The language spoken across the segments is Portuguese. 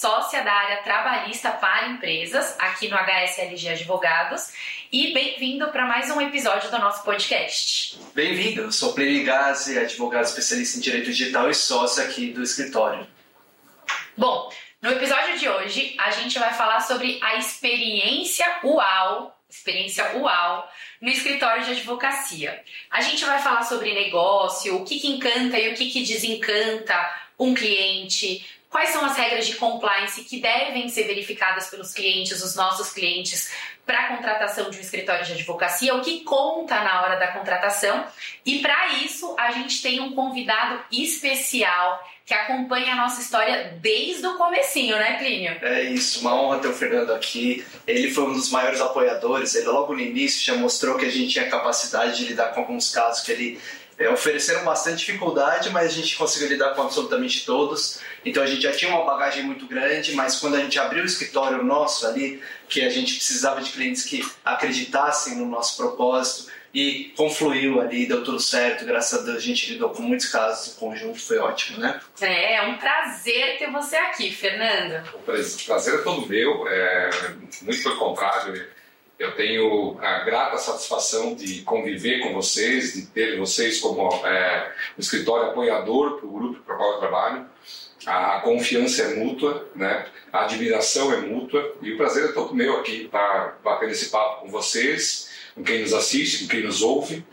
sócia da área trabalhista para empresas aqui no HSLG Advogados e bem-vindo para mais um episódio do nosso podcast. Bem-vindo, eu sou Plínio Gazzi, advogado especialista em direito digital e sócio aqui do escritório. Bom, no episódio de hoje a gente vai falar sobre a experiência UAU, experiência UAU no escritório de advocacia. A gente vai falar sobre negócio, o que, que encanta e o que, que desencanta um cliente, quais são as regras de compliance que devem ser verificadas pelos clientes, os nossos clientes, para a contratação de um escritório de advocacia, o que conta na hora da contratação. E para isso, a gente tem um convidado especial que acompanha a nossa história desde o comecinho, né, Plínio? É isso, uma honra ter o Fernando aqui. Ele foi um dos maiores apoiadores, ele logo no início já mostrou que a gente tinha capacidade de lidar com alguns casos que ele é, ofereceram bastante dificuldade, mas a gente conseguiu lidar com absolutamente todos. Então a gente já tinha uma bagagem muito grande, mas quando a gente abriu o escritório nosso ali, que a gente precisava de clientes que acreditassem no nosso propósito e confluiu ali, deu tudo certo, graças a Deus a gente lidou com muitos casos, o conjunto foi ótimo, né? É, é um prazer ter você aqui, Fernando. O prazer é todo meu, é, muito pelo contrário, eu tenho a grata satisfação de conviver com vocês, de ter vocês como é, um escritório apoiador para o grupo para o qual eu trabalho a confiança é mútua, né? a admiração é mútua e o prazer é todo meu aqui estar batendo esse papo com vocês, com quem nos assiste, com quem nos ouve,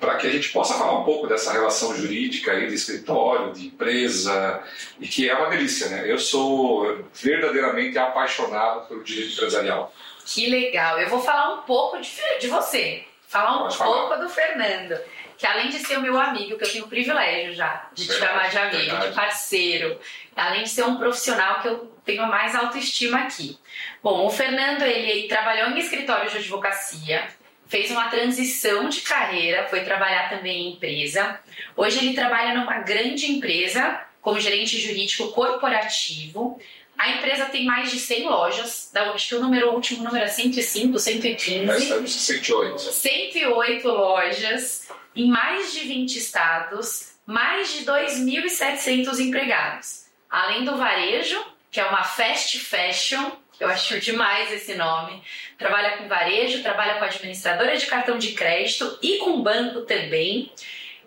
para que a gente possa falar um pouco dessa relação jurídica aí de escritório, de empresa, e que é uma delícia, né? Eu sou verdadeiramente apaixonado pelo direito empresarial. Que legal! Eu vou falar um pouco de, de você, falar um pouco do Fernando que além de ser o meu amigo, que eu tenho o privilégio já de te Verdade, chamar de amigo, verdade. de parceiro, além de ser um profissional que eu tenho a mais autoestima aqui. Bom, o Fernando, ele trabalhou em escritório de advocacia, fez uma transição de carreira, foi trabalhar também em empresa. Hoje ele trabalha numa grande empresa como gerente jurídico corporativo. A empresa tem mais de 100 lojas, da- acho que o número o último número é 105, 115. Nós estamos em 108. 108 lojas em mais de 20 estados, mais de 2.700 empregados. Além do varejo, que é uma fast fashion, eu acho demais esse nome. Trabalha com varejo, trabalha com administradora de cartão de crédito e com banco também.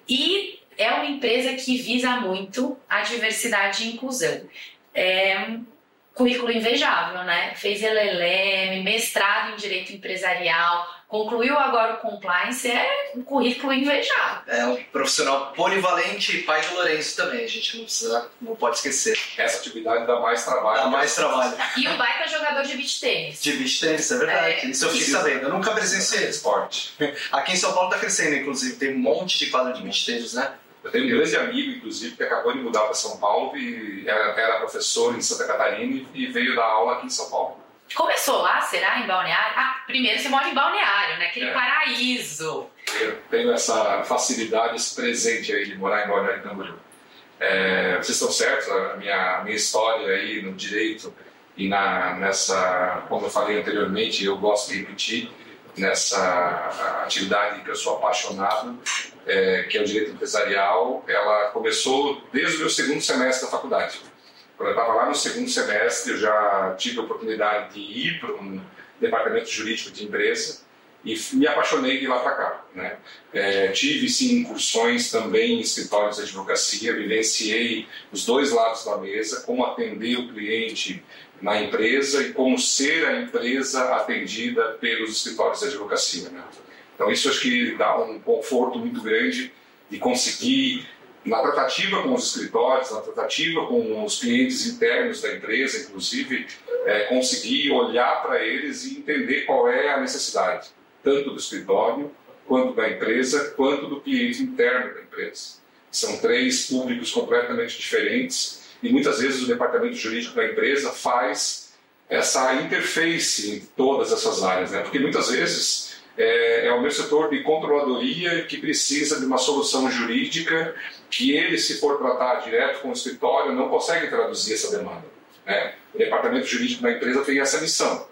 E é uma empresa que visa muito a diversidade e inclusão. É currículo invejável, né? Fez LLM, mestrado em direito empresarial, concluiu agora o compliance, é um currículo invejável. É um profissional polivalente e pai do Lourenço também, a gente não precisa, não pode esquecer. Essa atividade dá mais trabalho. Dá mais trabalho. E um baita jogador de beach tênis. De beach tênis, é verdade. É. Isso eu fiquei sabendo, eu nunca presenciei. esporte. Aqui em São Paulo tá crescendo, inclusive, tem um monte de quadro de beach tênis, né? Eu tenho um grande amigo, inclusive, que acabou de mudar para São Paulo e era, era professor em Santa Catarina e veio dar aula aqui em São Paulo. Começou lá, será, em Balneário? Ah, primeiro você mora em Balneário, né? Aquele É. paraíso. Eu tenho essa facilidade, esse presente aí de morar em Balneário Camboriú. É, vocês estão certos, a minha, a minha história aí no direito e na, nessa, como eu falei anteriormente, eu gosto de repetir, nessa atividade que eu sou apaixonado, é, que é o direito empresarial, ela começou desde o meu segundo semestre da faculdade. Quando eu estava lá no segundo semestre, eu já tive a oportunidade de ir para um departamento jurídico de empresa e me apaixonei de lá para cá. Né? É, tive sim incursões também em escritórios de advocacia, vivenciei os dois lados da mesa, como atender o cliente na empresa e como ser a empresa atendida pelos escritórios de advocacia. Né? Então isso acho que dá um conforto muito grande de conseguir na tratativa com os escritórios, na tratativa com os clientes internos da empresa, inclusive, é, conseguir olhar para eles e entender qual é a necessidade, tanto do escritório, quanto da empresa, quanto do cliente interno da empresa. São três públicos completamente diferentes e muitas vezes o departamento jurídico da empresa faz essa interface em todas essas áreas, né? porque muitas vezes é, é o meu setor de controladoria que precisa de uma solução jurídica que ele, se for tratar direto com o escritório, não consegue traduzir essa demanda. Né? O departamento jurídico da empresa tem essa missão.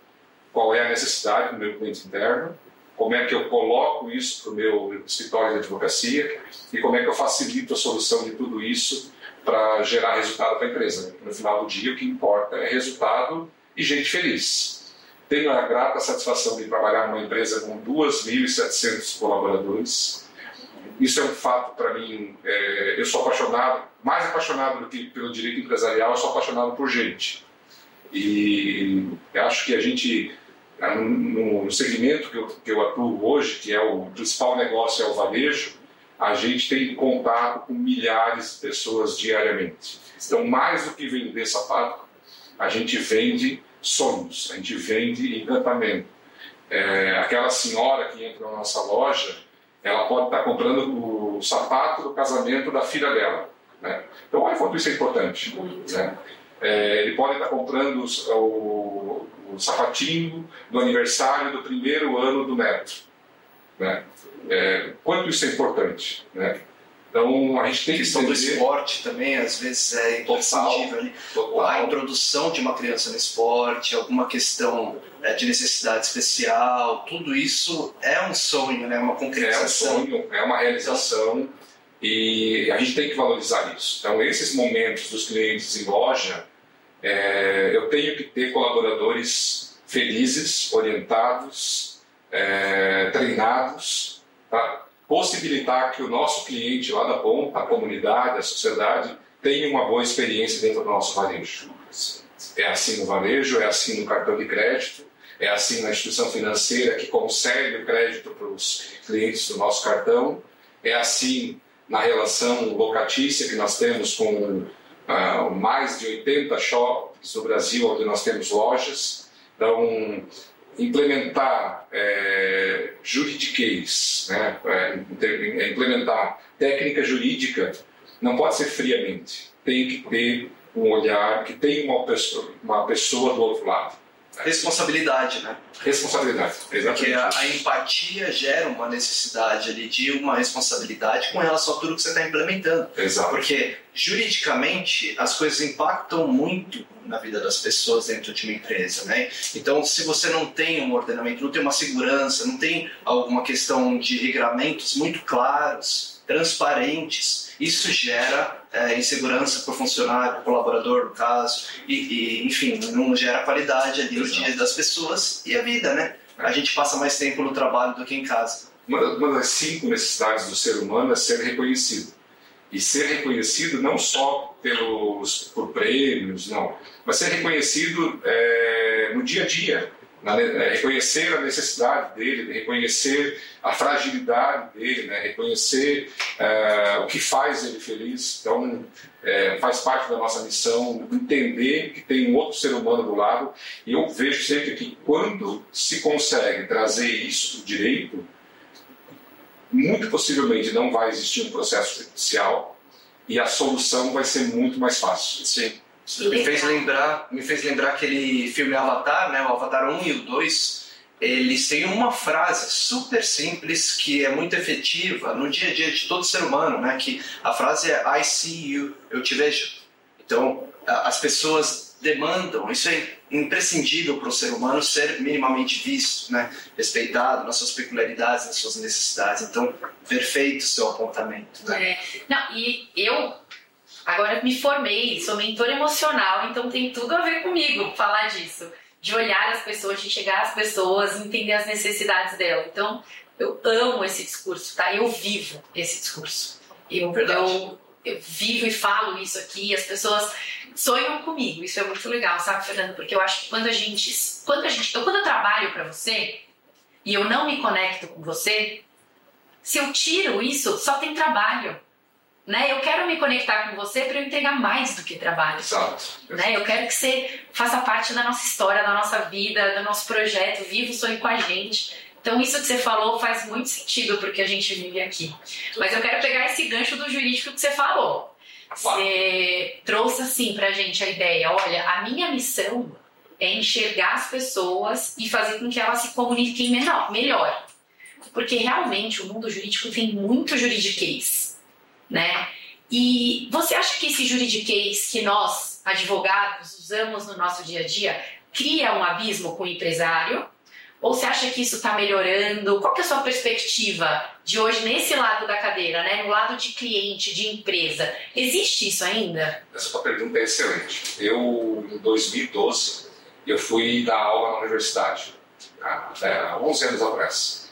Qual é a necessidade do meu cliente interno? Como é que eu coloco isso para o meu escritório de advocacia? E como é que eu facilito a solução de tudo isso para gerar resultado para a empresa. No final do dia, o que importa é resultado e gente feliz. Tenho a grata satisfação de trabalhar numa empresa com 2.700 colaboradores. Isso é um fato para mim. É, eu sou apaixonado, mais apaixonado do que pelo direito empresarial, eu sou apaixonado por gente. E acho que a gente, no segmento que eu, que eu atuo hoje, que é o principal negócio, é o varejo, a gente tem contato com milhares de pessoas diariamente. Então, mais do que vender sapato, a gente vende sonhos, a gente vende encantamento. É, aquela senhora que entra na nossa loja, ela pode estar comprando o sapato do casamento da filha dela. Né? Então, olha quanto isso é importante. Né? É, ele pode estar comprando o, o, sapatinho do aniversário do primeiro ano do neto. Né? É, quanto isso é importante? Né? Então a gente tem que questão do esporte também às vezes é imprescindível ali. A introdução de uma criança no esporte, alguma questão é, de necessidade especial, tudo isso é um sonho, né? Uma concretização. É um sonho, é uma realização e a gente tem que valorizar isso. Então esses momentos dos clientes em loja, é, eu tenho que ter colaboradores felizes, orientados, é, treinados, para possibilitar que o nosso cliente lá da ponta, a comunidade, a sociedade, tenha uma boa experiência dentro do nosso varejo. É assim no varejo, é assim no cartão de crédito, é assim na instituição financeira que concede o crédito para os clientes do nosso cartão, é assim na relação locatícia que nós temos com uh, mais de 80 shoppings no Brasil onde nós temos lojas. Então, implementar é, juridiquês, né, é, é, implementar técnica jurídica, não pode ser friamente. Tem que ter um olhar, que tem uma pessoa, uma pessoa do outro lado. Responsabilidade, né? Responsabilidade, exatamente. Porque a, a, empatia gera uma necessidade ali de uma responsabilidade com relação a tudo que você está implementando. Exato. Porque juridicamente as coisas impactam muito na vida das pessoas dentro de uma empresa, né? Então, se você não tem um ordenamento, não tem uma segurança, não tem alguma questão de regramentos muito claros, transparentes, isso gera é, insegurança para o funcionário, para o colaborador, no caso, e, e, enfim, não gera qualidade ali no dia das pessoas e a vida, né? A gente passa mais tempo no trabalho do que em casa. Uma das cinco necessidades do ser humano é ser reconhecido. E ser reconhecido não só pelos, por prêmios, não, mas ser reconhecido é, no dia a dia, na, é, reconhecer a necessidade dele, reconhecer a fragilidade dele, né? reconhecer é, o que faz ele feliz. Então, é, faz parte da nossa missão entender que tem um outro ser humano do lado. E eu vejo sempre que quando se consegue trazer isso direito, muito possivelmente não vai existir um processo judicial e a solução vai ser muito mais fácil. Sim. Me fez lembrar, me fez lembrar aquele filme Avatar, né? O Avatar 1 e o 2. Eles têm uma frase super simples que é muito efetiva no dia a dia de todo ser humano, né? Que a frase é I see you, eu te vejo. Então, as pessoas demandam, isso é imprescindível para o ser humano ser minimamente visto, né? respeitado nas suas peculiaridades, nas suas necessidades. Então, perfeito o seu apontamento. Né? É. Não, e eu agora me formei, sou mentor emocional, então tem tudo a ver comigo falar disso. De olhar as pessoas, de chegar às pessoas, entender as necessidades delas. Então, eu amo esse discurso, tá? Eu vivo esse discurso. Eu, eu, eu vivo e falo isso aqui, as pessoas sonham comigo. Isso é muito legal, sabe, Fernando? Porque eu acho que quando a gente. Quando a gente eu, quando eu trabalho para você e eu não me conecto com você, se eu tiro isso, só tem trabalho. Né? Eu quero me conectar com você para eu entregar mais do que trabalho. Exato. Né? Eu quero que você faça parte da nossa história, da nossa vida, do nosso projeto, viva o sonho com a gente. Então, isso que você falou faz muito sentido porque a gente vive aqui. Mas eu quero pegar esse gancho do jurídico que você falou. Você trouxe assim pra gente a ideia: olha, a minha missão é enxergar as pessoas e fazer com que elas se comuniquem menor, melhor. Porque realmente o mundo jurídico tem muito juridiquês, né? E você acha que esse juridiquês que nós, advogados, usamos no nosso dia a dia, cria um abismo com o empresário? Ou você acha que isso está melhorando? Qual é a sua perspectiva de hoje nesse lado da cadeira, né? no lado de cliente, de empresa? Existe isso ainda? Essa pergunta é excelente. Eu, em 2012, eu fui dar aula na universidade, há 11 anos atrás.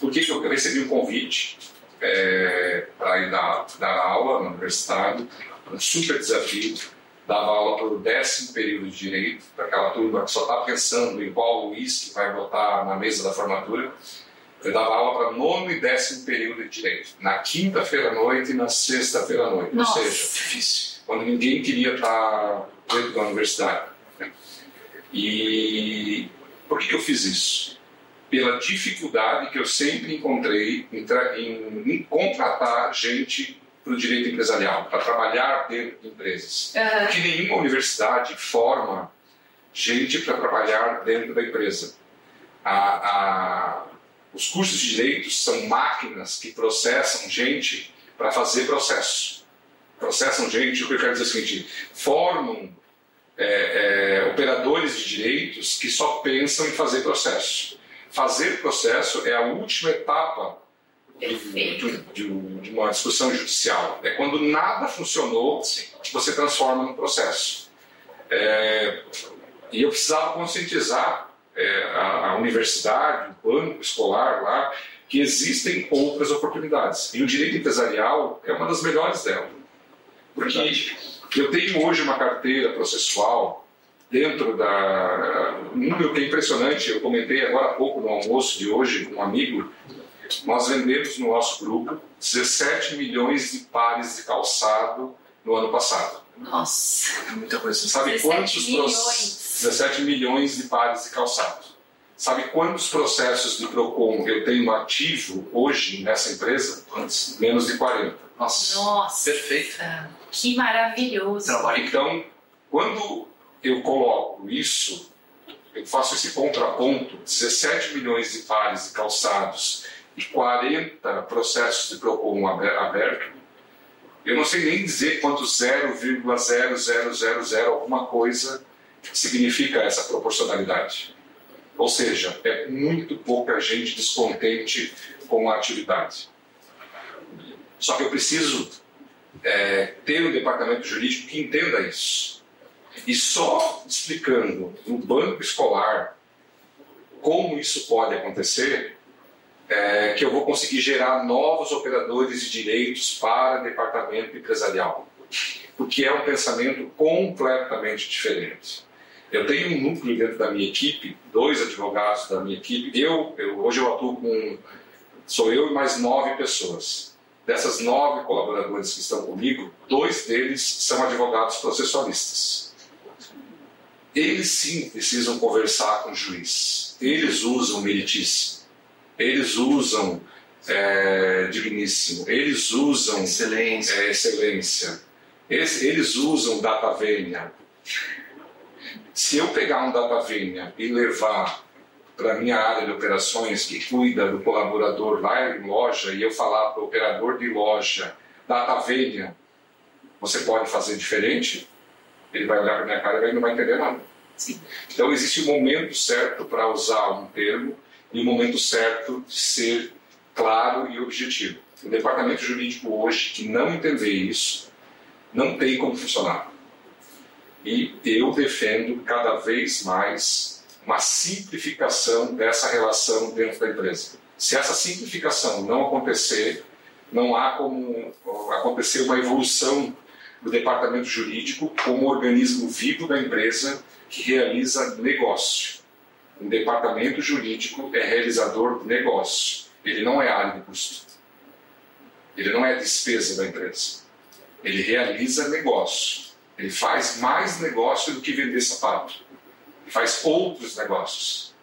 Por que eu recebi um convite é, para ir dar, dar aula na universidade, um super desafio dava aula para o décimo período de direito, para aquela turma que só está pensando em qual uísque vai botar na mesa da formatura. Eu dava aula para nono e décimo período de direito, na quinta-feira à noite e na sexta-feira à noite. Nossa. Ou seja, difícil, quando ninguém queria estar dentro da universidade. E por que eu fiz isso? Pela dificuldade que eu sempre encontrei em, em, em contratar gente para o direito empresarial, para trabalhar dentro de empresas. Uhum. Que nenhuma universidade forma gente para trabalhar dentro da empresa. A, a, os cursos de direito são máquinas que processam gente para fazer processo. Processam gente, o que eu quero dizer é o seguinte: formam é, é, operadores de direitos que só pensam em fazer processo. Fazer processo é a última etapa de, de, de, uma discussão judicial. É quando nada funcionou, você transforma no processo. É, e eu precisava conscientizar é, a, a, universidade, o banco escolar lá, que existem outras oportunidades. E o direito empresarial é uma das melhores delas. Porque eu tenho hoje uma carteira processual dentro da. Um número que é impressionante, eu comentei agora há pouco no almoço de hoje com um amigo nós vendemos no nosso grupo 17 milhões de pares de calçado no ano passado. Nossa! É muita coisa. Sabe 17 quantos milhões. 17 milhões de pares de calçado. Sabe quantos processos de PROCON eu tenho ativo hoje nessa empresa? Quantos? Menos de 40. Nossa. Nossa! Perfeito. Que maravilhoso! Trabalho. Então, quando eu coloco isso, eu faço esse contraponto, 17 milhões de pares de calçados e 40 processos de PROCON aberto, eu não sei nem dizer quanto 0,0000 alguma coisa significa essa proporcionalidade. Ou seja, é muito pouca gente descontente com a atividade. Só que eu preciso é, ter um departamento jurídico que entenda isso. E só explicando no banco escolar como isso pode acontecer, é, que eu vou conseguir gerar novos operadores de direitos para o departamento empresarial, porque é um pensamento completamente diferente. Eu tenho um núcleo dentro da minha equipe, dois advogados da minha equipe. Eu, eu hoje eu atuo com sou eu e mais nove pessoas. Dessas nove colaboradores que estão comigo, dois deles são advogados processualistas. Eles sim precisam conversar com o juiz. Eles usam meritíssimo eles usam é, digníssimo, eles usam excelência, é, excelência. Eles, eles usam data vênia. Se eu pegar um data vênia e levar para a minha área de operações que cuida do colaborador lá em loja e eu falar para o operador de loja, data vênia, você pode fazer diferente? Ele vai olhar para minha cara e não vai entender nada. Sim. Então existe um momento certo para usar um termo e o momento certo de ser claro e objetivo. O departamento jurídico hoje que não entender isso não tem como funcionar. E eu defendo cada vez mais uma simplificação dessa relação dentro da empresa. Se essa simplificação não acontecer, não há como acontecer uma evolução do departamento jurídico como organismo vivo da empresa que realiza negócio. Um departamento jurídico é realizador de negócio. Ele não é área de custo. Ele não é despesa da empresa. Ele realiza negócio. Ele faz mais negócio do que vender sapato. Ele faz outros negócios.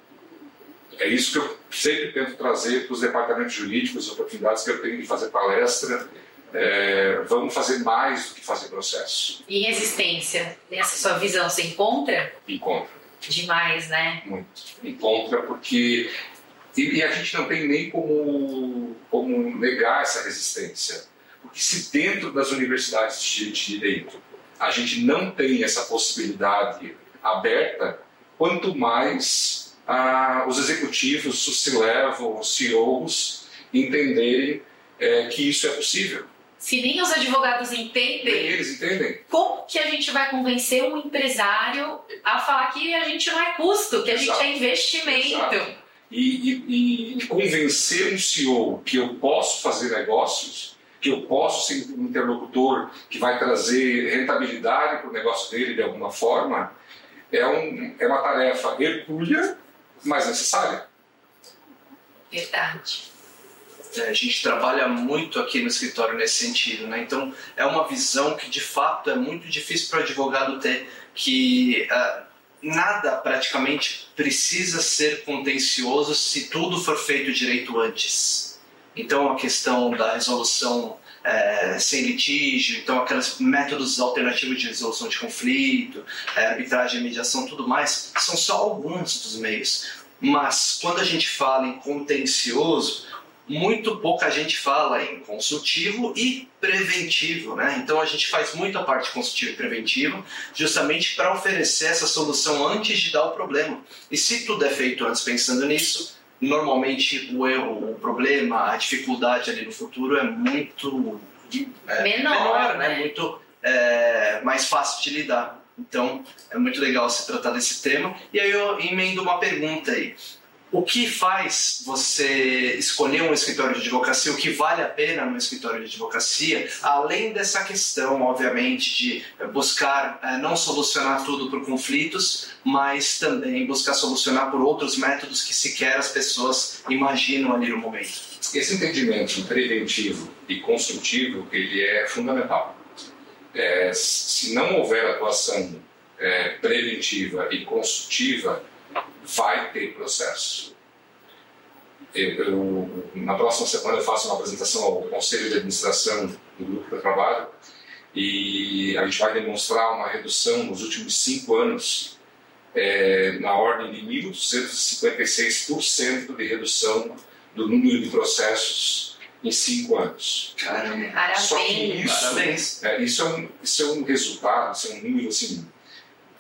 É isso que eu sempre tento trazer para os departamentos jurídicos, oportunidades que eu tenho de fazer palestra. É, vamos fazer mais do que fazer processo. E resistência, nessa sua visão, você encontra? Encontra. Demais, né? Muito. Encontra porque. E, e, a gente não tem nem como, como negar essa resistência. Porque se dentro das universidades de direito a gente não tem essa possibilidade aberta, quanto mais ah, os executivos, os C-level, os CEOs entenderem é, que isso é possível. Se nem os advogados entendem, Nem eles entendem. como que a gente vai convencer um empresário a falar que a gente não é custo, que a Exato. gente é investimento? Exato. E, e- e convencer um CEO que eu posso fazer negócios, que eu posso ser um interlocutor que vai trazer rentabilidade para o negócio dele de alguma forma, é, um, é uma tarefa hercúlea, mas necessária. Verdade. É, a gente trabalha muito aqui no escritório nesse sentido, né? Então é uma visão que de fato é muito difícil para o advogado ter, que ah, nada praticamente precisa ser contencioso se tudo for feito direito antes. Então a questão da resolução é, sem litígio, então aqueles métodos alternativos de resolução de conflito, é, arbitragem, mediação, tudo mais, são só alguns dos meios. Mas quando a gente fala em contencioso, muito pouca gente fala em consultivo e preventivo, né? Então a gente faz muito a parte consultiva e preventiva, justamente para oferecer essa solução antes de dar o problema. E se tudo é feito antes pensando nisso, normalmente o erro, o problema, a dificuldade ali no futuro é muito é, Menor, né? né? Muito é, mais fácil de lidar. Então é muito legal se tratar desse tema. E aí eu emendo uma pergunta aí. O que faz você escolher um escritório de advocacia? O que vale a pena no escritório de advocacia? Além dessa questão, obviamente, de buscar eh, não solucionar tudo por conflitos, mas também buscar solucionar por outros métodos que sequer as pessoas imaginam ali no momento. Esse entendimento preventivo e construtivo ele é fundamental. É, se não houver atuação é, preventiva e construtiva, vai ter processo. Eu, eu, na próxima semana eu faço uma apresentação ao Conselho de Administração do Grupo eu trabalho e a gente vai demonstrar uma redução nos últimos cinco anos é, na ordem de 1.256% de redução do número de processos em cinco anos. Caramba! Só que Parabéns. isso, Parabéns. é, isso, é um, isso é um resultado, isso é um número assim,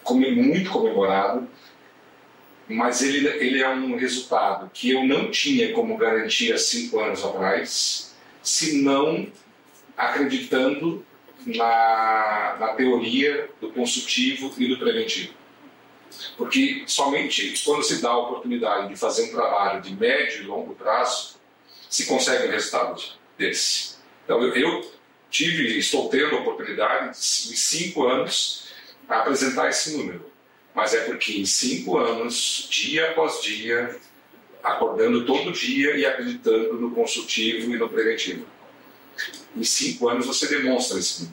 muito comemorado, mas ele, ele é um resultado que eu não tinha como garantia cinco anos atrás, se não acreditando na, na teoria do consultivo e do preventivo. Porque somente quando se dá a oportunidade de fazer um trabalho de médio e longo prazo, se consegue um resultado desse. Então eu, eu tive, estou tendo a oportunidade de, em cinco anos, a apresentar esse número. Mas é porque em cinco anos, dia após dia, acordando todo dia e acreditando no consultivo e no preventivo. Em cinco anos você demonstra esse.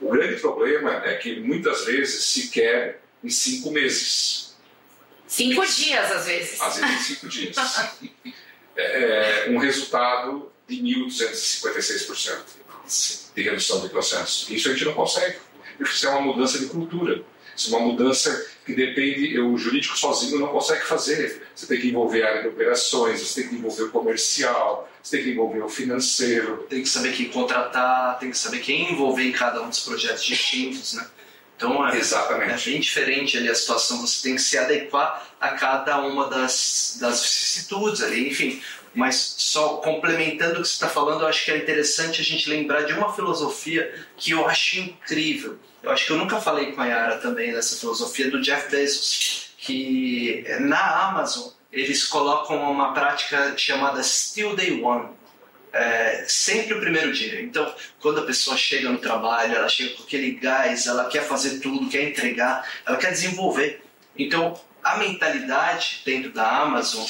O grande problema é que muitas vezes se quer em cinco meses, Cinco dias, às vezes. às vezes cinco dias. É um resultado de 1.256% de redução de processo. Isso a gente não consegue. Isso é uma mudança de cultura. Isso é uma mudança que depende, o jurídico sozinho não consegue fazer. Você tem que envolver a área de operações, você tem que envolver o comercial, você tem que envolver o financeiro. Tem que saber quem contratar, tem que saber quem envolver em cada um dos projetos distintos, né? Então é, é Exatamente. bem diferente ali a situação, você tem que se adequar a cada uma das, das vicissitudes ali, enfim. Mas só complementando o que você está falando, eu acho que é interessante a gente lembrar de uma filosofia que eu acho incrível. Eu acho que eu nunca falei com a Yara também dessa filosofia do Jeff Bezos, que na Amazon eles colocam uma prática chamada Still Day One. É, sempre o primeiro dia. Então, quando a pessoa chega no trabalho, ela chega com aquele gás, ela quer fazer tudo, quer entregar, ela quer desenvolver. Então, a mentalidade dentro da Amazon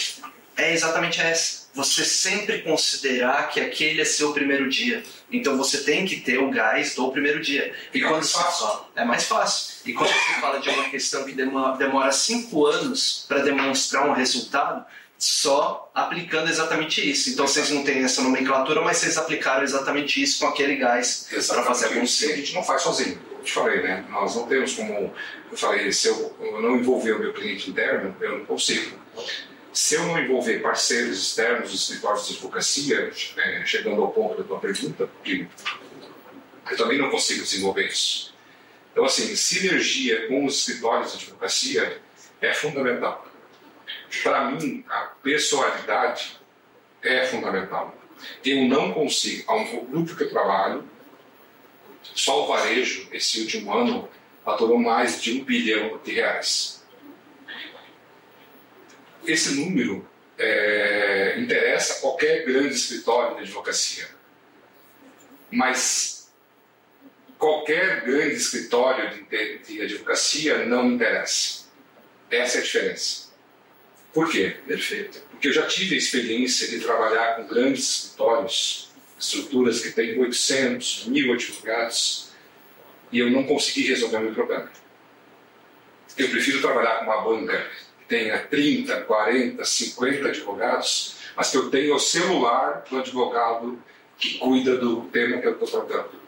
é exatamente essa. Você sempre considerar que aquele é seu primeiro dia. Então você tem que ter o gás do primeiro dia. E É quando mais fácil. é mais fácil. E quando se fala de uma questão que demo- demora cinco anos para demonstrar um resultado, só aplicando exatamente isso. Então vocês não têm essa nomenclatura, mas vocês aplicaram exatamente isso com aquele gás para fazer Exatamente. A acontecer. gente não faz sozinho. Eu te falei, né? Nós não temos como. Eu falei, se eu não envolver o meu cliente interno, eu não consigo. Se eu não envolver parceiros externos, escritórios de advocacia, é, chegando ao ponto da tua pergunta, porque eu também não consigo desenvolver isso. Então, assim, sinergia com os escritórios de advocacia é fundamental. Para mim, a personalidade é fundamental. Eu não consigo, ao grupo que eu trabalho, só o varejo, esse último ano, faturou mais de um bilhão de reais. Esse número é, interessa qualquer grande escritório de advocacia. Mas qualquer grande escritório de, de advocacia não interessa. Essa é a diferença. Por quê? Perfeito. Porque eu já tive a experiência de trabalhar com grandes escritórios, estruturas que têm 800, mil advogados, e eu não consegui resolver o meu problema. Eu prefiro trabalhar com uma banca tenha 30, 40, 50 advogados, mas que eu tenha o celular do advogado que cuida do tema que eu estou tratando.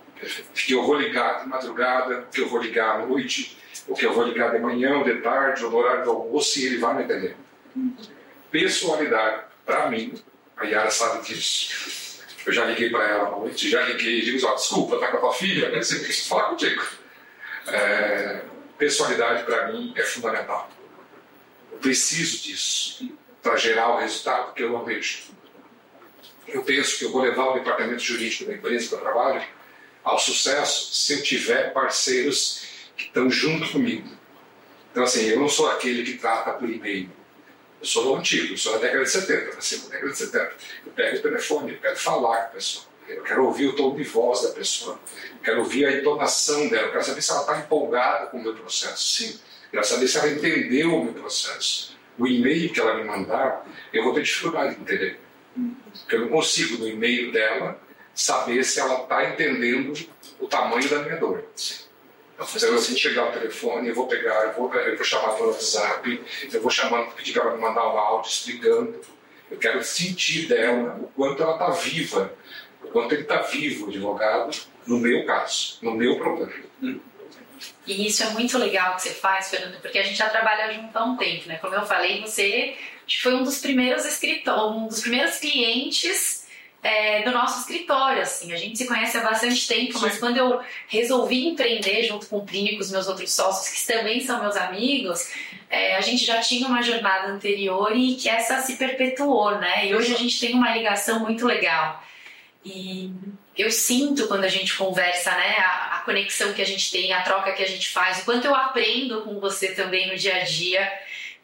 Que eu vou ligar de madrugada, que eu vou ligar à noite, ou que eu vou ligar de manhã, ou de tarde, ou no horário do almoço, e ele vai me entender. Pessoalidade, para mim, a Yara sabe disso. Eu já liguei para ela à noite, já liguei e digo, ó, desculpa, tá com a tua filha, né? você precisa falar contigo. É, pessoalidade, para mim, é fundamental. Preciso disso para gerar o resultado que eu não vejo. Eu penso que eu vou levar o departamento jurídico da empresa que eu trabalho ao sucesso se eu tiver parceiros que estão junto comigo. Então, assim, eu não sou aquele que trata por e-mail. Eu sou do antigo, eu sou da década de 70, nasci na década de 70. Eu pego o telefone, eu quero falar com a pessoa. Eu quero ouvir o tom de voz da pessoa. Eu quero ouvir a entonação dela. Eu quero saber se ela está empolgada com o meu processo. Sim. Quero saber se ela entendeu o meu processo. O e-mail que ela me mandar, eu vou ter dificuldade de entender. Porque eu não consigo, no e-mail dela, saber se ela está entendendo o tamanho da minha dor. Sim. Então, eu vou chegar ao telefone, eu vou pegar, eu vou, eu vou chamar pelo WhatsApp, eu vou chamando, pedir para ela me mandar um áudio explicando. Eu quero sentir dela o quanto ela está viva, o quanto ele está vivo, o advogado, no meu caso, no meu problema. E isso é muito legal que você faz, Fernando, porque a gente já trabalha junto há um tempo, né? Como eu falei, você foi um dos primeiros escritores, um dos primeiros clientes é, do nosso escritório, assim. A gente se conhece há bastante tempo, Sim. mas quando eu resolvi empreender junto com o Plínio com os meus outros sócios, que também são meus amigos, é, a gente já tinha uma jornada anterior e que essa se perpetuou, né? E hoje a gente tem uma ligação muito legal. E eu sinto quando a gente conversa, né, a, a, conexão que a gente tem, a troca que a gente faz, o quanto eu aprendo com você também no dia a dia.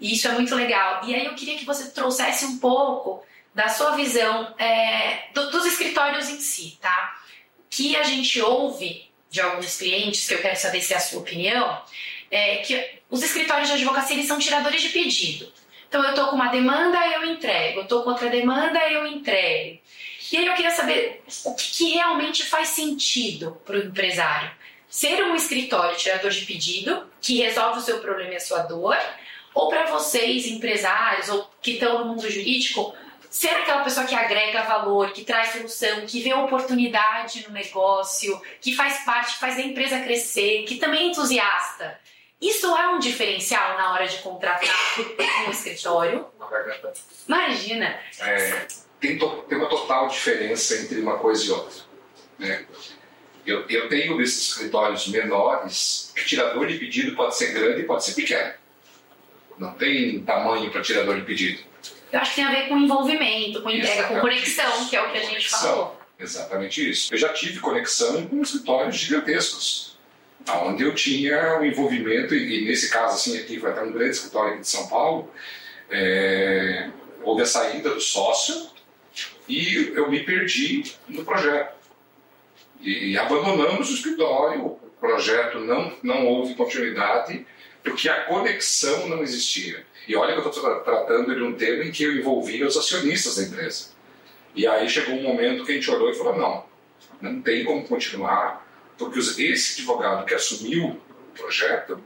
E isso é muito legal. E aí eu queria que você trouxesse um pouco da sua visão é, do, dos escritórios em si, tá? Que a gente ouve de alguns clientes, que eu quero saber se é a sua opinião, é que os escritórios de advocacia eles são tiradores de pedido. Então eu estou com uma demanda, eu entrego. Eu estou com outra demanda, eu entrego. E aí eu queria saber o que, que realmente faz sentido para o empresário. Ser um escritório tirador de pedido, que resolve o seu problema e a sua dor, ou para vocês, empresários, ou que estão no mundo jurídico, ser aquela pessoa que agrega valor, que traz solução, que vê oportunidade no negócio, que faz parte, que faz a empresa crescer, que também é entusiasta. Isso é um diferencial na hora de contratar um escritório? Imagina! É, tem, tem, uma total diferença entre uma coisa e outra. Né? Eu, eu tenho desses escritórios menores que tirador de pedido pode ser grande e pode ser pequeno. Não tem tamanho para tirador de pedido. Eu acho que tem a ver com envolvimento, com entrega, com conexão, isso. que é o que a gente conexão. falou. Exatamente isso. Eu já tive conexão com escritórios gigantescos, onde eu tinha o um envolvimento, e, nesse caso, assim, aqui vai ter um grande escritório aqui de São Paulo, é, houve a saída do sócio e eu me perdi no projeto. E, e abandonamos o escritório, o projeto não, não houve continuidade, porque a conexão não existia. E olha que eu estou tratando de um tema em que eu envolvia os acionistas da empresa. E aí chegou um momento que a gente olhou e falou: não, não tem como continuar, porque esse advogado que assumiu o projeto,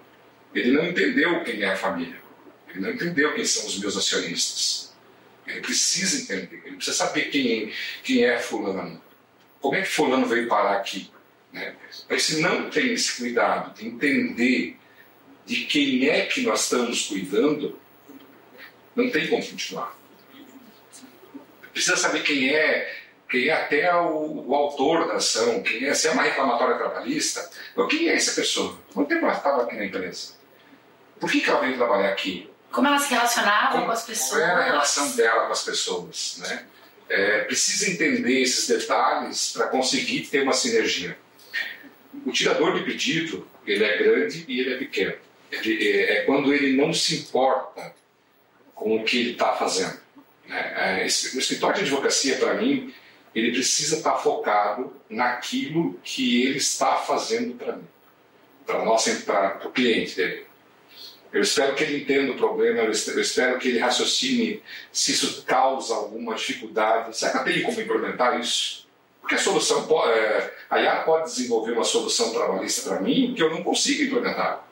ele não entendeu quem é a família, ele não entendeu quem são os meus acionistas. Ele precisa entender, ele precisa saber quem, quem é Fulano. Como é que Fulano veio parar aqui? Né? Mas se não tem esse cuidado de entender de quem é que nós estamos cuidando, não tem como continuar. Precisa saber quem é, quem é até o, o autor da ação, quem é, se é uma reclamatória trabalhista, quem é essa pessoa? Quanto tempo ela estava aqui na empresa? Por que, que ela veio trabalhar aqui? Como ela se relacionava como, com as pessoas. Qual era a relação dela com as pessoas, né? É, precisa entender esses detalhes para conseguir ter uma sinergia. O tirador de pedido, ele é grande e ele é pequeno. Ele, é, é quando ele não se importa com o que ele está fazendo. Né? É, o escritório de advocacia, para mim, ele precisa estar tá focado naquilo que ele está fazendo para mim, para o cliente dele. Eu espero que ele entenda o problema, eu espero que ele raciocine se isso causa alguma dificuldade. Será que tem como implementar isso? Porque a solução pode, é, a IA pode desenvolver uma solução trabalhista para mim que eu não consigo implementar.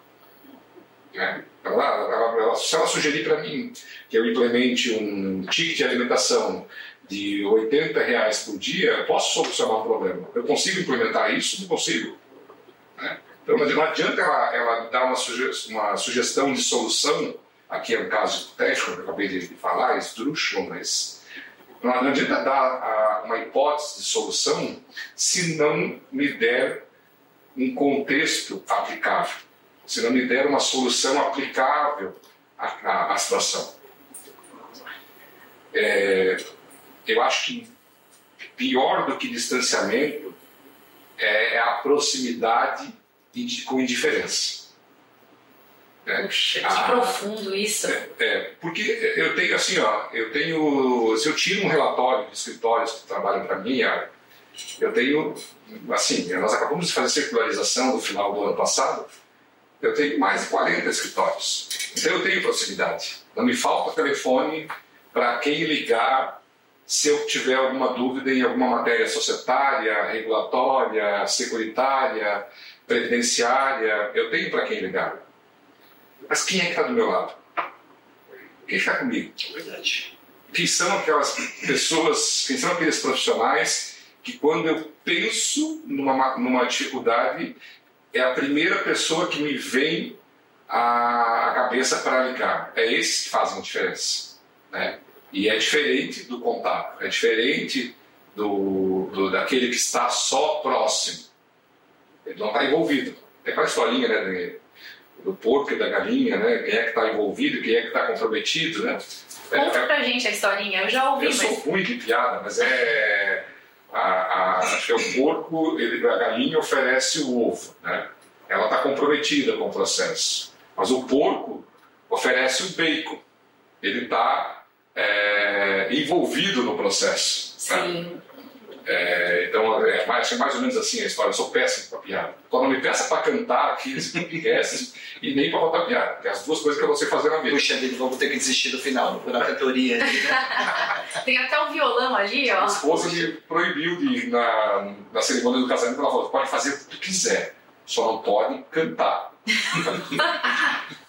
Né? Ela, ela, ela, se ela sugerir para mim que eu implemente um ticket de alimentação de 80 reais por dia, eu posso solucionar o problema. Eu consigo implementar isso? Não consigo. Né? Então não adianta ela, ela dar uma, suge uma sugestão de solução, aqui é um caso hipotético que eu acabei de falar, esdrúxulo, mas não, não adianta dar a, uma hipótese de solução se não me der um contexto aplicável, se não me der uma solução aplicável à, à, à situação. É, eu acho que pior do que distanciamento é, é a proximidade com indiferença. É. Puxa, que ah, profundo isso. É, é, porque eu tenho assim, ó, eu tenho, se eu tiro um relatório de escritórios que trabalham para mim, eu tenho, assim, nós acabamos de fazer circularização no final do ano passado, eu tenho mais de 40 escritórios. Então eu tenho proximidade. Não me falta telefone para quem ligar se eu tiver alguma dúvida em alguma matéria societária, regulatória, securitária, previdenciária, eu tenho para quem ligar. Mas quem é que está do meu lado? Quem está comigo? Verdade. Quem são aquelas pessoas, quem são aqueles profissionais que quando eu penso numa, numa dificuldade, é a primeira pessoa que me vem à cabeça para ligar. É esses que fazem a diferença. Né? E é diferente do contato, é diferente do, do daquele que está só próximo. Ele não está envolvido. É aquela historinha né, do porco e da galinha, né? Quem é que está envolvido, quem é que está comprometido, né? Conta é, pra gente a historinha, eu já ouvi. Eu mas... sou ruim de piada, mas é. A, a, acho que é o porco, ele, a galinha oferece o ovo, né? Ela está comprometida com o processo. Mas o porco oferece o bacon. Ele está é, envolvido no processo. Né? Sim. Né? É, então, é mais, é mais ou menos assim a história. Eu sou péssimo para piada. Então, não me peça para cantar aqui esse podcast e nem para contar piada, que é as duas coisas que eu não sei fazer na vida. Puxa vida, vamos ter que desistir do final, na cantoria. né? Tem até um violão ali, ó. A esposa me proibiu de ir na, na cerimônia do casamento. Ela falou: pode fazer o que tu quiser, só não pode cantar.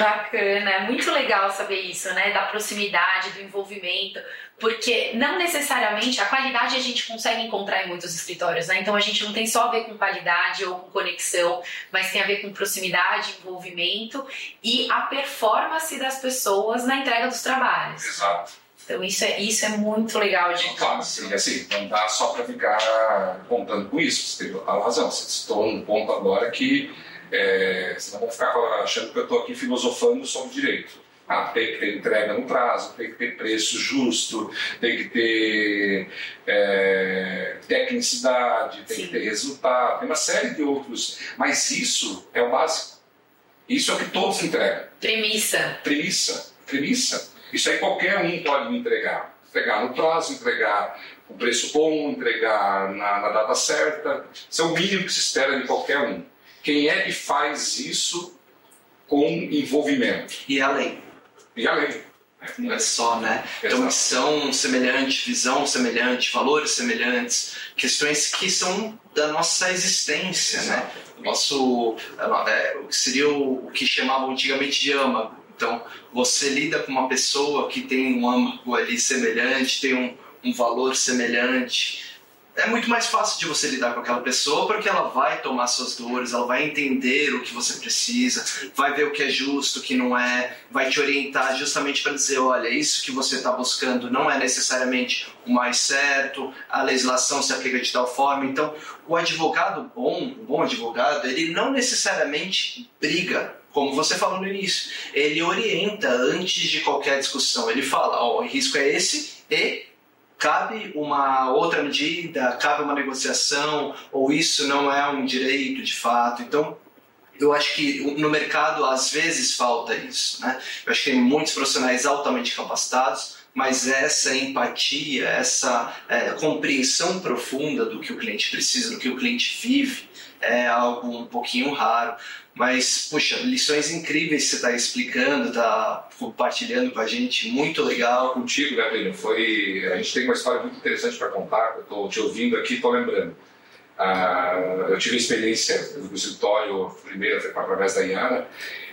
Bacana, é muito legal saber isso, né? Da proximidade, do envolvimento, porque não necessariamente a qualidade a gente consegue encontrar em muitos escritórios, né? Então a gente não tem só a ver com qualidade ou com conexão, mas tem a ver com proximidade, envolvimento e a performance das pessoas na entrega dos trabalhos. Exato. Então isso é, isso é muito legal de Claro, sim, assim, não dá só para ficar contando com isso, você tem total razão. Você citou um ponto agora que é, senão vão ficar achando que eu estou aqui filosofando sobre direito. Ah, tem que ter entrega no prazo, tem que ter preço justo, tem que ter é, tecnicidade, tem Sim. que ter resultado, tem uma série de outros. Mas isso é o básico. Isso é o que todos entregam. Premissa. Premissa. Premissa. Isso aí qualquer um pode me entregar. Entregar no prazo, entregar com preço bom, entregar na, na data certa. Isso é o mínimo que se espera de qualquer um. Quem é que faz isso com envolvimento? E além. E além. Não é só, né? Então, missão semelhante, visão semelhante, valores semelhantes, questões que são da nossa existência, né? Exato. né? Nosso, é, seria o que chamavam antigamente de âmago. Então, você lida com uma pessoa que tem um âmago ali semelhante, tem um, um valor semelhante, é muito mais fácil de você lidar com aquela pessoa porque ela vai tomar suas dores, ela vai entender o que você precisa, vai ver o que é justo, o que não é, vai te orientar justamente para dizer: olha, isso que você está buscando não é necessariamente o mais certo, a legislação se aplica de tal forma. Então, o advogado bom, o bom advogado, ele não necessariamente briga como você falou no início, ele orienta antes de qualquer discussão. Ele fala: ó, oh, o risco é esse e cabe uma outra medida, cabe uma negociação, ou isso não é um direito de fato. Então, eu acho que no mercado às vezes falta isso. Né? Eu acho que tem muitos profissionais altamente capacitados, mas essa empatia, essa é, compreensão profunda do que o cliente precisa, do que o cliente vive, é algo um pouquinho raro. Mas, puxa, lições incríveis que você está explicando, está compartilhando com a gente, muito legal. Contigo, Gabriel, foi. A gente tem uma história muito interessante para contar, eu estou te ouvindo aqui, estou lembrando. Ah, eu tive a experiência no escritório, primeiro através da Iana,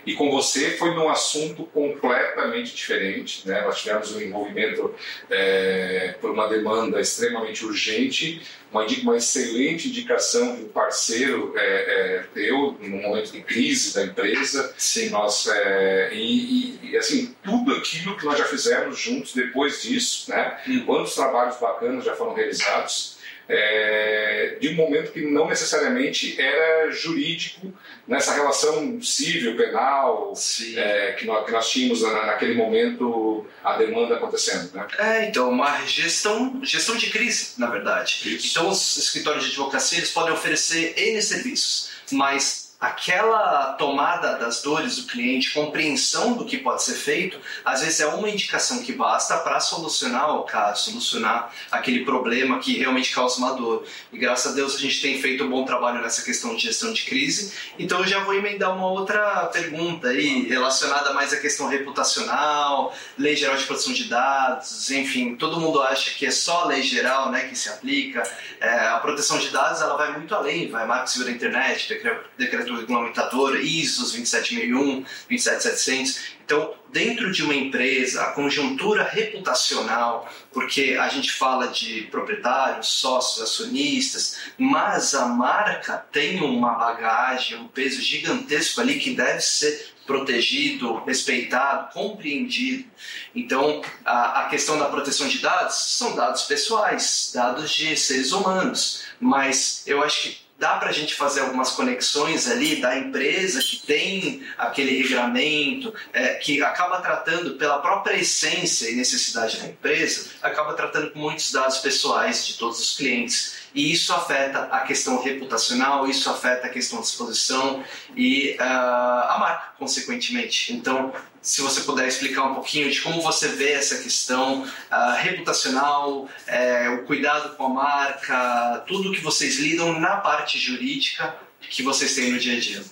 e com você foi num assunto completamente diferente. Né? Nós tivemos um envolvimento é, por uma demanda extremamente urgente, uma, uma excelente indicação de um parceiro é, é, teu, num momento de crise da empresa. Sim. Nós, é, e, e, assim, tudo aquilo que nós já fizemos juntos depois disso, né? Hum. quantos trabalhos bacanas já foram realizados é, de um momento que não necessariamente era jurídico nessa relação civil, penal, é, que, nós, que, nós, tínhamos na, naquele momento a demanda acontecendo. Né? É, então, uma gestão, gestão de crise, na verdade. Isso. Então, os escritórios de advocacia eles podem oferecer N serviços, mas aquela tomada das dores do cliente, compreensão do que pode ser feito, às vezes é uma indicação que basta para solucionar o caso, solucionar aquele problema que realmente causa uma dor. E graças a Deus a gente tem feito um bom trabalho nessa questão de gestão de crise. Então eu já vou emendar uma outra pergunta aí, relacionada mais à questão reputacional, lei geral de proteção de dados, enfim, todo mundo acha que é só lei geral né, que se aplica. É, a proteção de dados ela vai muito além, vai marco civil da internet, decreto do regulamentador, ISOs 27001, 27700. Então, dentro de uma empresa, a conjuntura reputacional, porque a gente fala de proprietários, sócios, acionistas, mas a marca tem uma bagagem, um peso gigantesco ali que deve ser protegido, respeitado, compreendido. Então, a, a, questão da proteção de dados são dados pessoais, dados de seres humanos, mas eu acho que dá para a gente fazer algumas conexões ali da empresa que tem aquele regramento, é, que acaba tratando pela própria essência e necessidade da empresa, acaba tratando com muitos dados pessoais de todos os clientes. E isso afeta a questão reputacional, isso afeta a questão de exposição e uh, a marca, consequentemente. Então, se você puder explicar um pouquinho de como você vê essa questão uh, reputacional, é, o cuidado com a marca, tudo que vocês lidam na parte jurídica que vocês têm no dia a dia.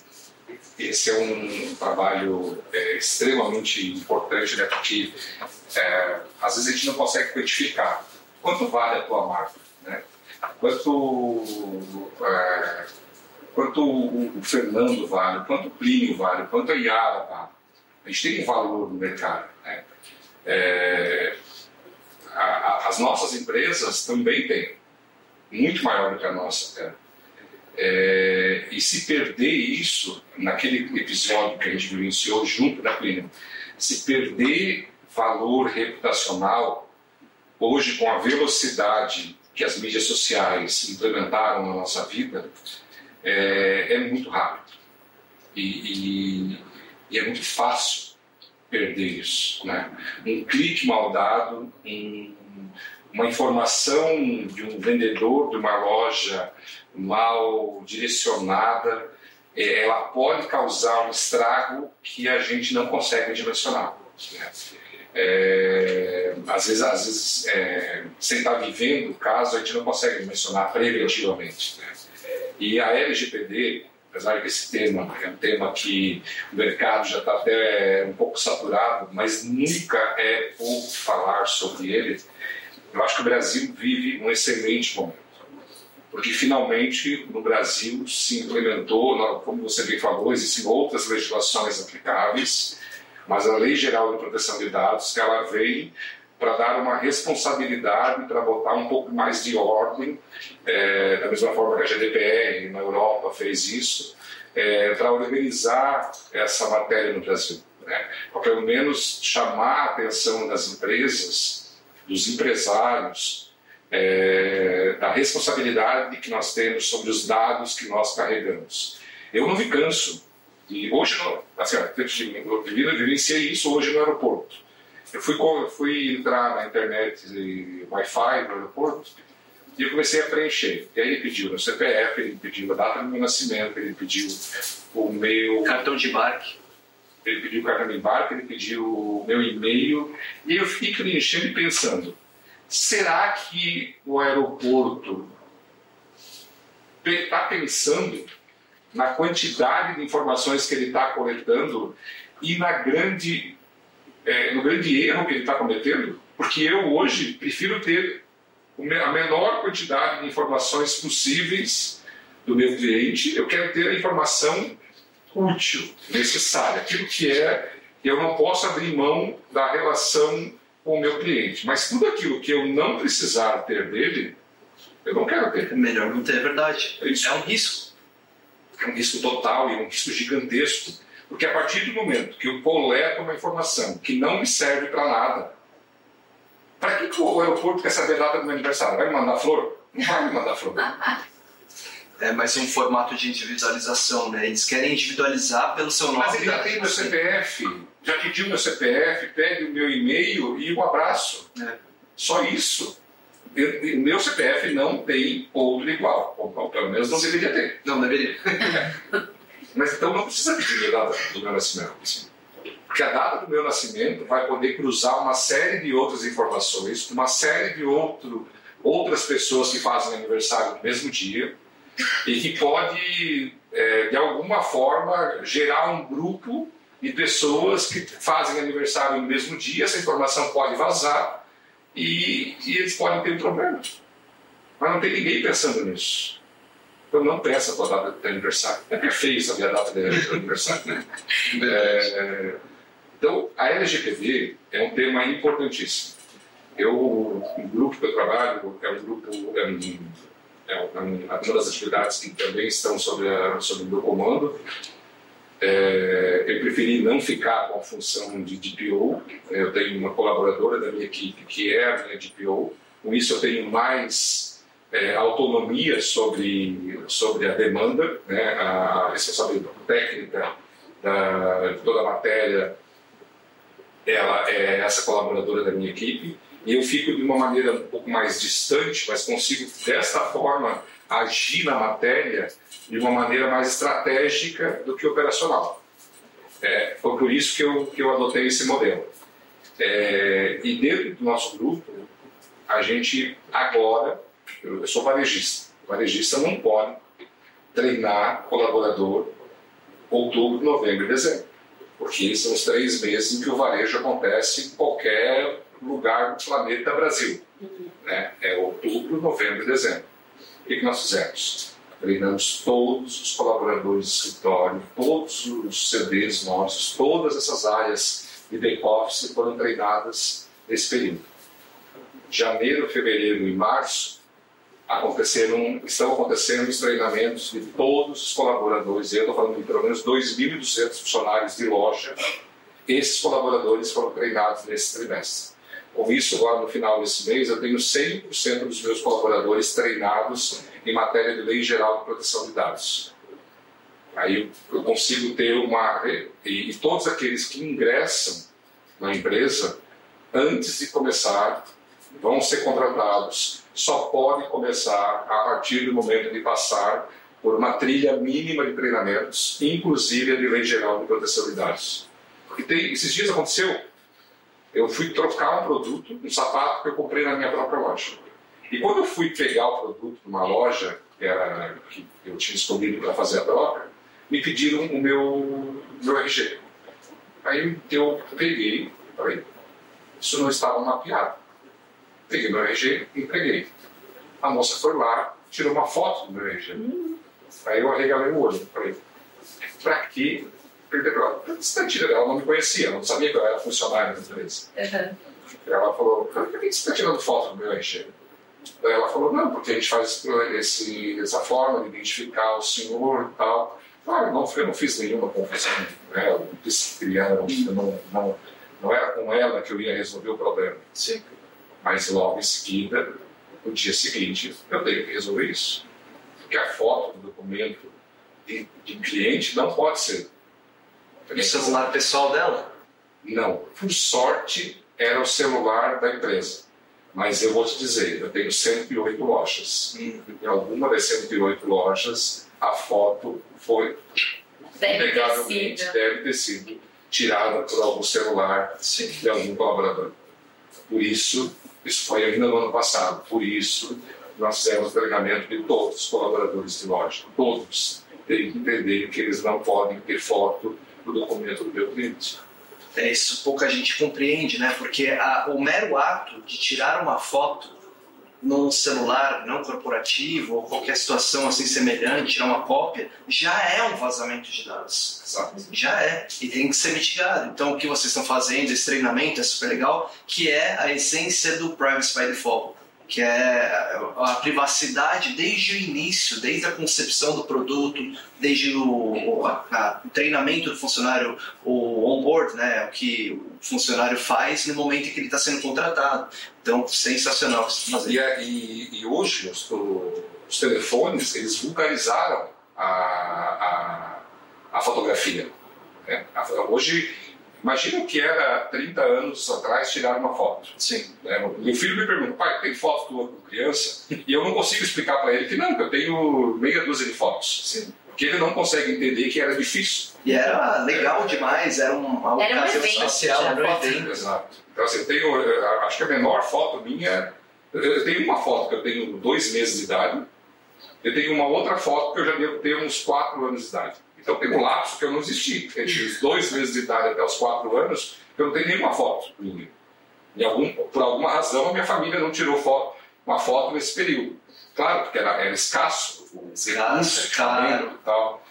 Esse é um trabalho é, extremamente importante, né? porque é, às vezes a gente não consegue quantificar quanto vale a tua marca? Quanto, é, quanto o Fernando vale, quanto o Plínio vale, quanto a Yara vale. A gente tem um valor no mercado. Né? É, a, a, as nossas empresas também têm, muito maior do que a nossa. Né? É, e se perder isso, naquele episódio que a gente vivenciou junto da Plínio, se perder valor reputacional, hoje com a velocidade que as mídias sociais implementaram na nossa vida, é, é muito rápido. E, e, e é muito fácil perder isso. Né? Um clique mal dado, um, uma informação de um vendedor de uma loja mal direcionada, é, ela pode causar um estrago que a gente não consegue dimensionar. Né? É, às vezes, às vezes é, sem estar vivendo o caso, a gente não consegue dimensionar preventivamente. Né? E a LGPD, apesar que esse tema é um tema que o mercado já está até um pouco saturado, mas nunca é pouco falar sobre ele, eu acho que o Brasil vive um excelente momento. Porque finalmente no Brasil se implementou, como você bem falou, existem outras legislações aplicáveis, mas a Lei Geral de Proteção de Dados ela vem para dar uma responsabilidade, para botar um pouco mais de ordem, é, da mesma forma que a GDPR na Europa fez isso, é, para organizar essa matéria no Brasil. Né? Pelo menos chamar a atenção das empresas, dos empresários, é, da responsabilidade que nós temos sobre os dados que nós carregamos. Eu não me canso E hoje, não, assim, eu vivenciei isso hoje no aeroporto. Eu fui, fui entrar na internet Wi-Fi no aeroporto e eu comecei a preencher. E aí ele pediu meu CPF, ele pediu a data do meu nascimento, ele pediu o meu. Cartão de embarque. Ele pediu o cartão de embarque, ele pediu o meu e-mail. E eu fiquei preenchendo e pensando: será que o aeroporto está pensando na quantidade de informações que ele está coletando e na grande, é, no grande erro que ele está cometendo? Porque eu hoje prefiro ter a menor quantidade de informações possíveis do meu cliente, eu quero ter a informação útil, necessária, aquilo que é, eu não posso abrir mão da relação com o meu cliente, mas tudo aquilo que eu não precisar ter dele, eu não quero ter. É melhor não ter, é verdade. É, é um risco. É um risco total e um risco gigantesco, porque a partir do momento que eu coleto uma informação que não me serve para nada, para que, que o aeroporto quer saber a data do meu aniversário? Vai me mandar flor? Não vai me mandar flor. É mais um formato de individualização, né? Eles querem individualizar pelo seu nome. Mas ele já tem meu CPF, já pediu meu CPF, pede o meu e-mail e um abraço. É. Só isso. O meu CPF não tem outro igual. Ou, pelo menos não deveria ter. Não deveria. Mas então não precisa pedir a data do meu nascimento. Assim que a data do meu nascimento vai poder cruzar uma série de outras informações, uma série de outro, outras pessoas que fazem aniversário no mesmo dia e que pode, é, de alguma forma, gerar um grupo de pessoas que fazem aniversário no mesmo dia. Essa informação pode vazar e, e eles podem ter um problema. Mas não tem ninguém pensando nisso. Então não peça a tua data de aniversário. É feio saber a data de aniversário, né? É, então, a LGPD é um tema importantíssimo. Eu, o grupo que eu trabalho é um grupo, é, um, é uma das atividades que também estão sob, a, sob o meu comando. É, eu preferi não ficar com a função de DPO. Eu tenho uma colaboradora da minha equipe que é a minha DPO. Com isso, eu tenho mais é, autonomia sobre, sobre a demanda, né, a responsabilidade técnica da, de toda a matéria ela é essa colaboradora da minha equipe, e eu fico de uma maneira um pouco mais distante, mas consigo desta forma agir na matéria de uma maneira mais estratégica do que operacional. É, foi por isso que eu, que eu adotei esse modelo. É, e dentro do nosso grupo, a gente agora, eu, eu sou varejista, o varejista não pode treinar colaborador outubro, novembro e dezembro porque são os três meses em que o varejo acontece em qualquer lugar do planeta Brasil. Uhum. Né? É outubro, novembro e dezembro. O que, nós fizemos? Treinamos todos os colaboradores do escritório, todos os CDs nossos, todas essas áreas de back-office foram treinadas nesse período. Janeiro, fevereiro e março aconteceram, estão acontecendo os treinamentos de todos os colaboradores, eu estou falando de pelo menos 2.200 funcionários de loja, esses colaboradores foram treinados nesse trimestre. Com isso, agora no final desse mês, eu tenho 100% dos meus colaboradores treinados em matéria de lei geral de proteção de dados. Aí eu consigo ter uma. E, todos aqueles que ingressam na empresa, antes de começar, vão ser contratados só pode começar a partir do momento de passar por uma trilha mínima de treinamentos, inclusive a de lei geral de proteção de dados. Porque tem, esses dias aconteceu, eu fui trocar um produto, um sapato que eu comprei na minha própria loja. E quando eu fui pegar o produto numa loja que, era, que eu tinha escolhido para fazer a troca, me pediram o meu, meu RG. Aí eu peguei falei, isso não estava mapeado peguei meu RG e entreguei. A moça foi lá, tirou uma foto do meu RG. Uhum. Aí eu arregalei o olho. Falei, pra que perder ela? Ela ela não me conhecia, não sabia que eu era funcionário da empresa. Uhum. Ela falou, por que você está tirando foto do meu RG? Daí ela falou, não, porque a gente faz esse, essa forma de identificar o senhor e tal. Claro, não, eu não fiz nenhuma confusão né? eu disse que não, não, não era com ela que eu ia resolver o problema. Sim. Mas logo em seguida, no dia seguinte, eu tenho que resolver isso. Porque a foto do documento de, de cliente não pode ser O celular pessoal dela? Não. Por sorte, era o celular da empresa. Mas eu vou te dizer, eu tenho 108 lojas. Hum. Em alguma das 108 lojas, a foto foi deve ter deve ter sido tirada por algum celular Sim. de algum colaborador. Por isso, isso foi ainda no ano passado, por isso nós fizemos o treinamento de todos os colaboradores de loja. Todos têm que entender que eles não podem ter foto do documento do meu cliente. É isso pouca gente compreende, né? Porque a, o mero ato de tirar uma foto num celular não corporativo ou qualquer situação assim semelhante, tirar uma cópia, já é um vazamento de dados. Exato. Já é. E tem que ser mitigado. Então, o que vocês estão fazendo, esse treinamento é super legal, que é a essência do Privacy by Default que é a privacidade desde o início, desde a concepção do produto, desde o, a, o treinamento do funcionário, o onboard, né, o que o funcionário faz no momento em que ele está sendo contratado. Então, sensacional fazer. E, é, e, e hoje os, os, telefones eles vulgarizaram a, a, a fotografia. Né? Hoje Imagina o que era 30 anos atrás tirar uma foto. Sim. Né? Meu filho me pergunta, pai, tem foto tua com criança? E eu não consigo explicar para ele que não, que eu tenho meia dúzia de fotos. Sim. Porque ele não consegue entender que era difícil. E era legal demais, era uma era ocasião um especial, era um evento. Exato. Então, assim, eu tenho, acho que a menor foto minha, eu tenho uma foto que eu tenho dois meses de idade, eu tenho uma outra foto que eu já devo ter uns quatro anos de idade. Então tem um lapso que eu não existi. Entre os dois meses de idade até os quatro anos, eu não tenho nenhuma foto minha. Algum, por alguma razão, a minha família não tirou foto, uma foto nesse período. Claro, porque era, era escasso, o escasso, claro. e tal.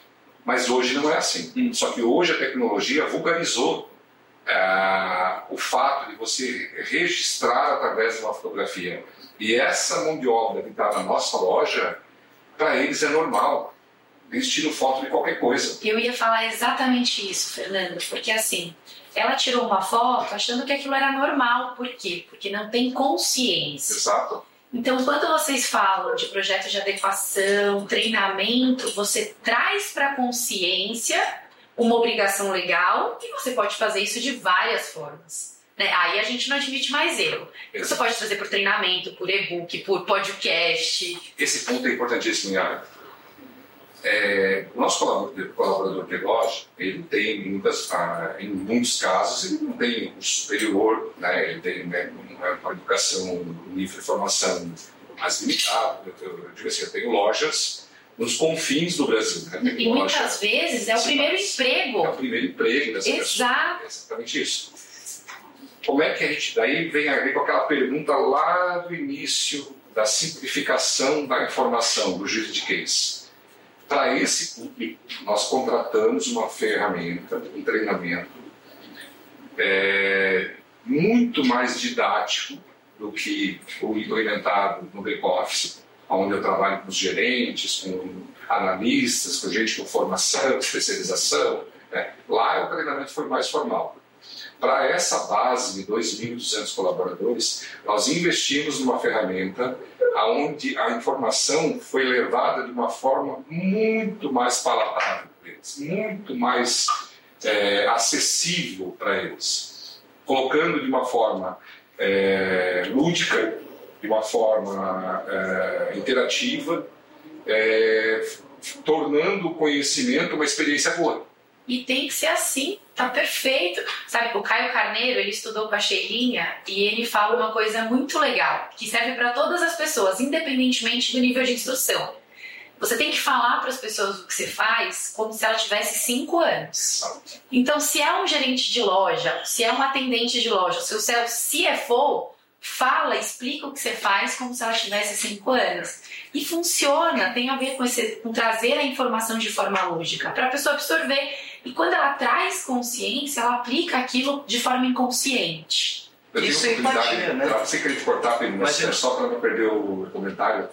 Mas hoje não é assim. Hum. Só que hoje a tecnologia vulgarizou ah, o fato de você registrar através de uma fotografia. E essa mão de obra que está na nossa loja, para eles é normal eles tiram foto de qualquer coisa. Eu ia falar exatamente isso, Fernando, porque assim, ela tirou uma foto achando que aquilo era normal. Por quê? Porque não tem consciência. Exato. Então, quando vocês falam de projeto de adequação, treinamento, você traz para a consciência uma obrigação legal e você pode fazer isso de várias formas. Né? Aí a gente não admite mais erro. Você pode trazer por treinamento, por e-book, por podcast. Esse ponto é importantíssimo, Yara é, o nosso colaborador, colaborador loja, ele tem muitas, ah, em muitos casos, ele não tem um superior, né? ele tem né, uma, educação, um nível de formação mais limitado. Eu, eu digo assim, eu tenho lojas nos confins do Brasil. Né? E muitas vezes é o primeiro emprego. É o primeiro emprego dessa Exato. É exatamente isso. Como é que a gente, daí vem com aquela pergunta lá do início da simplificação da informação, do juiz de case para esse público, nós contratamos uma ferramenta, um treinamento é, muito mais didático do que o implementado no back-office, onde eu trabalho com os gerentes, com analistas, com gente com formação, especialização. Né? Lá o treinamento foi mais formal. Para essa base de 2.200 colaboradores, nós investimos numa ferramenta onde a informação foi levada de uma forma muito mais palatável para eles, muito mais é, acessível para eles, colocando de uma forma é, lúdica, de uma forma é, interativa, é, tornando o conhecimento uma experiência boa. E tem que ser assim, tá perfeito. Sabe, o Caio Carneiro, ele estudou com a Sheilinha e ele fala uma coisa muito legal, que serve para todas as pessoas, independentemente do nível de instrução. Você tem que falar para as pessoas o que você faz como se ela tivesse 5 anos. Então, se é um gerente de loja, se é um atendente de loja, se o é CFO, fala, explica o que você faz como se ela tivesse 5 anos. E funciona, tem a ver com, esse, com trazer a informação de forma lógica, para a pessoa absorver e quando ela traz consciência, ela aplica aquilo de forma inconsciente. Eu Isso é empatia, né? Sem querer te cortar, mas é só para não perder o comentário,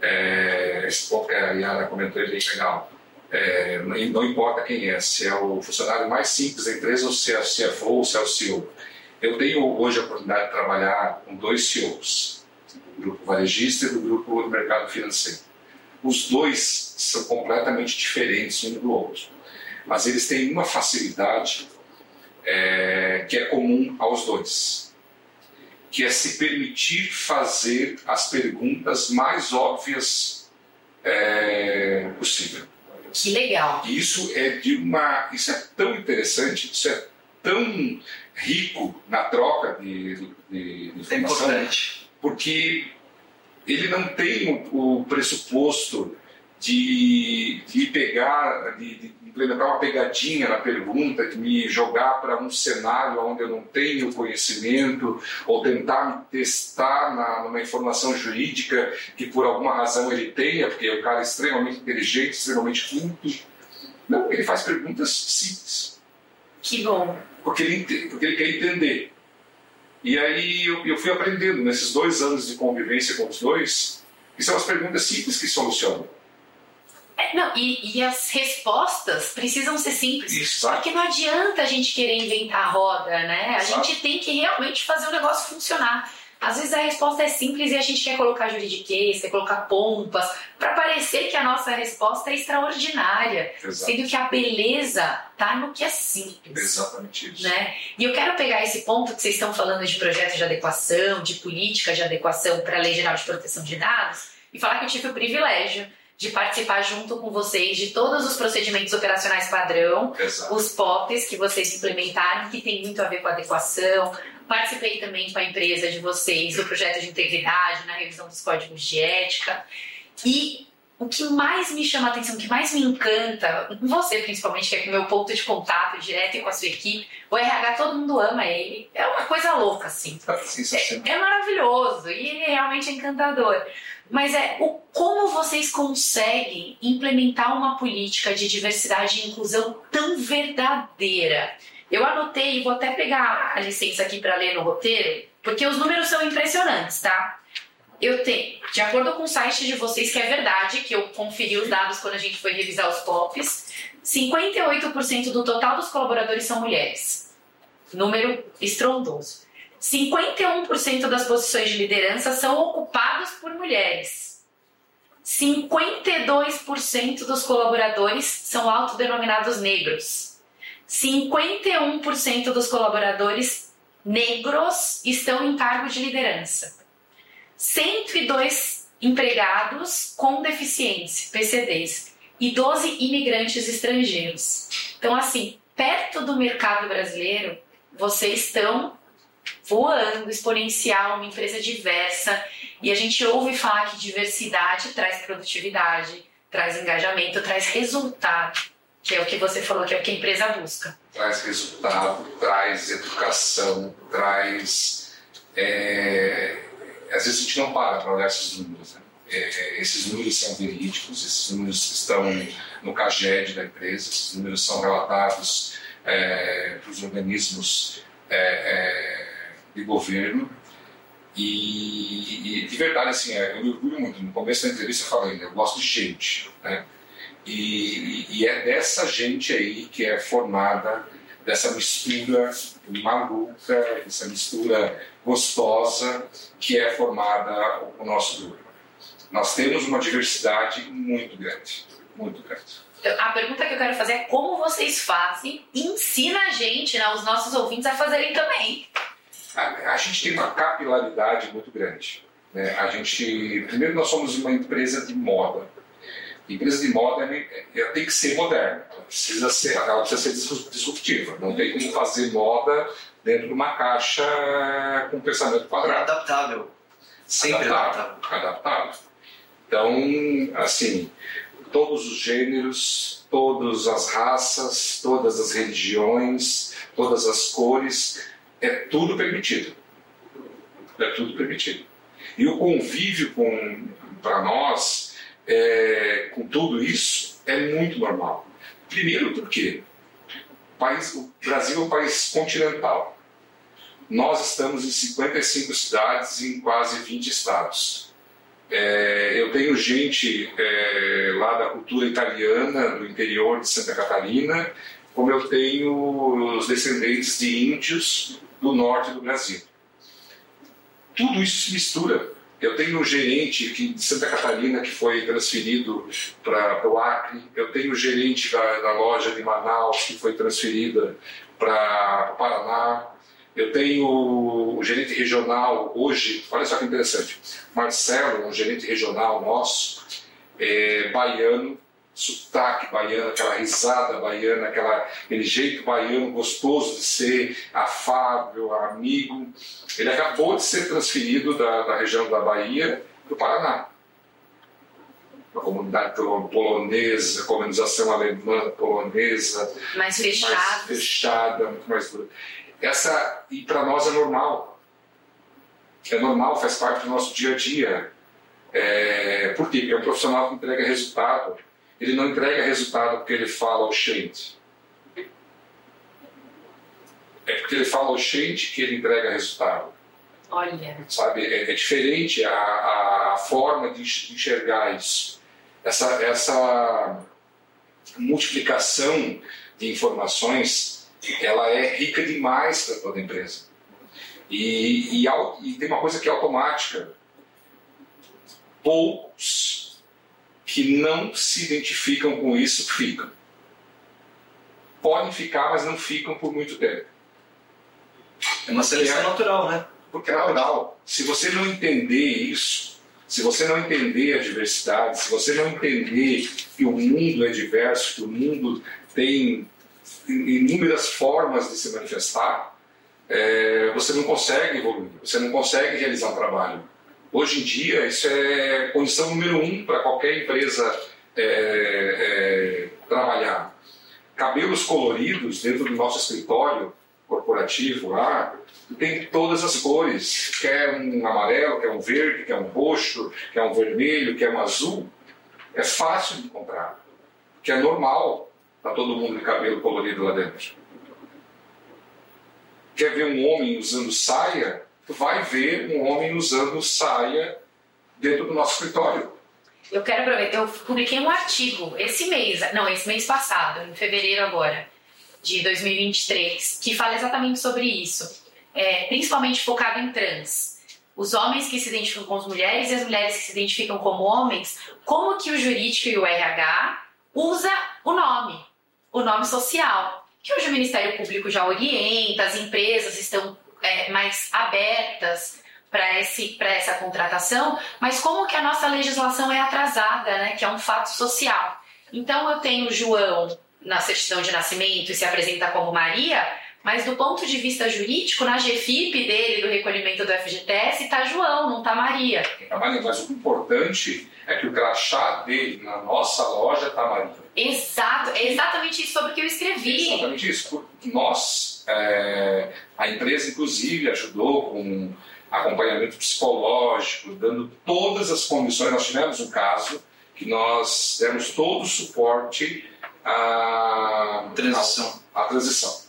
é, esse ponto que a Yara comentou é bem legal. É, não importa quem é, se é o funcionário mais simples da empresa, ou se é o CFO ou se é o CEO. Eu tenho hoje a oportunidade de trabalhar com dois CEOs, do grupo varejista e do grupo do mercado financeiro. Os dois são completamente diferentes um do outro. Mas eles têm uma facilidade é, que é comum aos dois, que é se permitir fazer as perguntas mais óbvias é, possível. Que legal. Isso é de uma, isso é tão interessante, isso é tão rico na troca de, de, de informação, é importante. porque ele não tem o, o pressuposto de, de pegar, de, de, implementar uma pegadinha na pergunta, de me jogar para um cenário onde eu não tenho conhecimento, ou tentar me testar na, numa informação jurídica que por alguma razão ele tenha, porque é um cara extremamente inteligente, extremamente culto. Não, ele faz perguntas simples. Que bom. Porque ele, porque ele quer entender. E aí eu, eu fui aprendendo nesses dois anos de convivência com os dois, que são as perguntas simples que solucionam. É, não, e, e, as respostas precisam ser simples. Exato. Porque não adianta a gente querer inventar a roda, né? A Exato. gente tem que realmente fazer o negócio funcionar. Às vezes a resposta é simples e a gente quer colocar juridiquês, quer colocar pompas, para parecer que a nossa resposta é extraordinária. Exato. Sendo que a beleza tá no que é simples. Exatamente isso. Né? E eu quero pegar esse ponto que vocês estão falando de projeto de adequação, de política de adequação para a Lei Geral de Proteção de Dados, e falar que eu tive o privilégio de participar junto com vocês de todos os procedimentos operacionais padrão, Exato. os POPs que vocês implementaram, que tem muito a ver com adequação. Participei também com a empresa de vocês do projeto de integridade, na revisão dos códigos de ética. E o que mais me chama a atenção, o que mais me encanta, você principalmente, que é o meu ponto de contato direto com a sua equipe, o RH todo mundo ama ele. É uma coisa louca, assim. É, é maravilhoso e ele é realmente encantador. Mas é o como vocês conseguem implementar uma política de diversidade e inclusão tão verdadeira. Eu anotei e vou até pegar a licença aqui para ler no roteiro, porque os números são impressionantes, tá? Eu tenho, de acordo com o site de vocês, que é verdade, que eu conferi os dados quando a gente foi revisar os POPs, 58% do total dos colaboradores são mulheres. Número estrondoso. 51% das posições de liderança são ocupadas por mulheres. 52% dos colaboradores são autodenominados negros. 51% dos colaboradores negros estão em cargo de liderança. 102 empregados com deficiência, PCDs, e 12 imigrantes estrangeiros. Então, assim, perto do mercado brasileiro, vocês estão voando, exponencial, uma empresa diversa. E a gente ouve falar que diversidade traz produtividade, traz engajamento, traz resultado, que é o que você falou, que é o que a empresa busca. Traz resultado, traz educação, traz. É... Às vezes a gente não para para olhar esses números. Né? É, esses números são verídicos, esses números estão no CAGED da empresa, esses números são relatados é, para os organismos é, é, de governo. E, e, de verdade, assim, é, eu me orgulho muito. No começo da entrevista eu falei, né, eu gosto de gente. Né? E, e, é dessa gente aí que é formada, dessa mistura maluca, essa mistura gostosa, que é formada o nosso grupo. Nós temos uma diversidade muito grande, muito grande. A pergunta que eu quero fazer é como vocês fazem e ensina a gente, né, os nossos ouvintes, a fazerem também. A, a gente tem uma capilaridade muito grande. Né? A gente, primeiro, nós somos uma empresa de moda. Empresa de moda ela tem que ser moderna, ela precisa ser, ela precisa ser disruptiva. Não tem como fazer moda dentro de uma caixa com pensamento quadrado. Adaptável. Sempre adaptável. adaptável. Então, assim, todos os gêneros, todas as raças, todas as religiões, todas as cores, é tudo permitido. É tudo permitido. E o convívio com, para nós, é, com tudo isso, é muito normal. Primeiro porque o, país, o Brasil é um país continental. Nós estamos em 55 cidades em quase 20 estados. É, eu tenho gente é, lá da cultura italiana, do interior de Santa Catarina, como eu tenho os descendentes de índios do norte do Brasil. Tudo isso se mistura. Eu tenho um gerente aqui de Santa Catarina que foi transferido para o Acre. Eu tenho um gerente da, da loja de Manaus que foi transferida para o Paraná. Eu tenho o gerente regional hoje, olha só que interessante, Marcelo, um gerente regional nosso, é, baiano, sotaque baiano, aquela risada baiana, aquela, aquele jeito baiano gostoso de ser, afável, amigo. Ele acabou de ser transferido da, da região da Bahia para o Paraná. A comunidade polonesa, colonização alemã, polonesa, mais fechada, mais fechada, muito mais dura. Essa, e para nós é normal. É normal, faz parte do nosso dia a dia. É, por quê? Porque é um profissional que entrega resultado ele não entrega resultado porque ele fala ao gente. É porque ele fala ao gente que ele entrega resultado. Olha. Sabe? É, é diferente a, a forma de enxergar isso. Essa, essa multiplicação de informações ela é rica demais para toda empresa. E, e, e tem uma coisa que é automática. Poucos que não se identificam com isso ficam. Podem ficar, mas não ficam por muito tempo. É uma seleção é, natural, né? Porque é natural. Se você não entender isso, se você não entender a diversidade, se você não entender que o mundo é diverso, que o mundo tem inúmeras formas de se manifestar, é, você não consegue evoluir, você não consegue realizar um trabalho. Hoje em dia, isso é condição número um para qualquer empresa é, é, trabalhar. Cabelos coloridos dentro do nosso escritório corporativo lá, tem todas as cores. Quer um amarelo, quer um verde, quer um roxo, quer um vermelho, quer um azul. É fácil de encontrar, que é normal para todo mundo de cabelo colorido lá dentro. Quer ver um homem usando saia? Vai ver um homem usando saia dentro do nosso escritório. Eu quero aproveitar, eu publiquei um artigo esse mês, não, esse mês passado, em fevereiro agora, de 2023, que fala exatamente sobre isso, é, principalmente focado em trans. Os homens que se identificam com as mulheres e as mulheres que se identificam como homens, como que o jurídico e o RH usa o nome, o nome social, que hoje o Ministério Público já orienta, as empresas estão é, mais abertas para essa contratação, mas como que a nossa legislação é atrasada, né, que é um fato social. Então eu tenho João na certidão de nascimento e se apresenta como Maria, mas do ponto de vista jurídico, na GFIP dele, do recolhimento do FGTS, está João, não está Maria. Maria, mas o importante é que o crachá dele na nossa loja está Maria. Exato, é exatamente isso sobre o que eu escrevi. É exatamente isso. Nós, é, a empresa, inclusive, ajudou com acompanhamento psicológico, dando todas as condições. Nós tivemos um caso que nós demos todo o suporte à transição. À, à transição.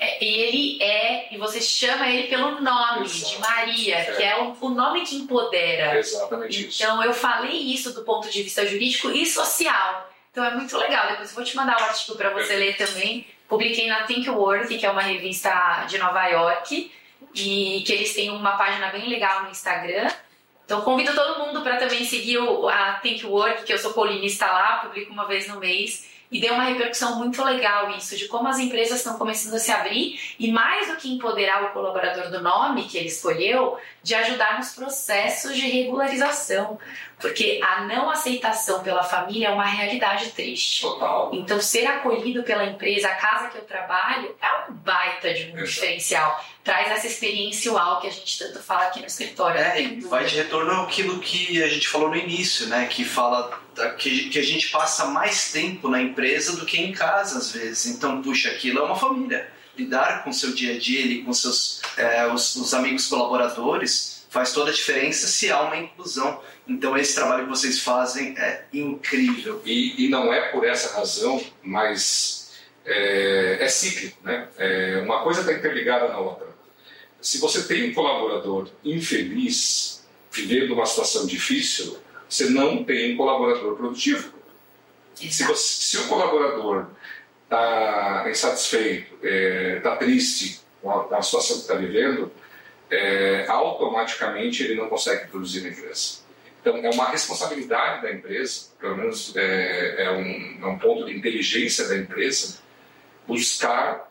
É, ele é, e você chama ele pelo nome Exato. de Maria, é. que é o, o, nome que empodera. Exatamente isso. Então eu falei isso do ponto de vista jurídico e social. Então é muito legal. Depois eu vou te mandar o artigo para você ler também. Publiquei na Think Work, que é uma revista de Nova York, e que eles têm uma página bem legal no Instagram. Então convido todo mundo para também seguir a Think Work, que eu sou colinista lá, publico uma vez no mês. E deu uma repercussão muito legal isso, de como as empresas estão começando a se abrir e mais do que empoderar o colaborador do nome que ele escolheu, de ajudar nos processos de regularização. Porque a não aceitação pela família é uma realidade triste. Total. Então, ser acolhido pela empresa, a casa que eu trabalho, é um baita de um Exato. diferencial. Traz essa experiência uau que a gente tanto fala aqui no escritório. É, e vai de retorno àquilo que a gente falou no início, né? Que fala que, que a gente passa mais tempo na empresa do que em casa, às vezes. Então, puxa, aquilo é uma família. Lidar com o seu dia a dia, ali, com seus, é, os, os amigos colaboradores, faz toda a diferença se há uma inclusão. Então esse trabalho que vocês fazem é incrível. E, e não é por essa razão, mas é, é cíclico, né? É, uma coisa está interligada na outra. Se você tem um colaborador infeliz, vivendo uma situação difícil, você não tem um colaborador produtivo. Se, você, se o colaborador está insatisfeito, está é, tá triste com a, com a situação que está vivendo, é, automaticamente ele não consegue produzir na empresa. Então, é uma responsabilidade da empresa, pelo menos é, é, um, é um ponto de inteligência da empresa, buscar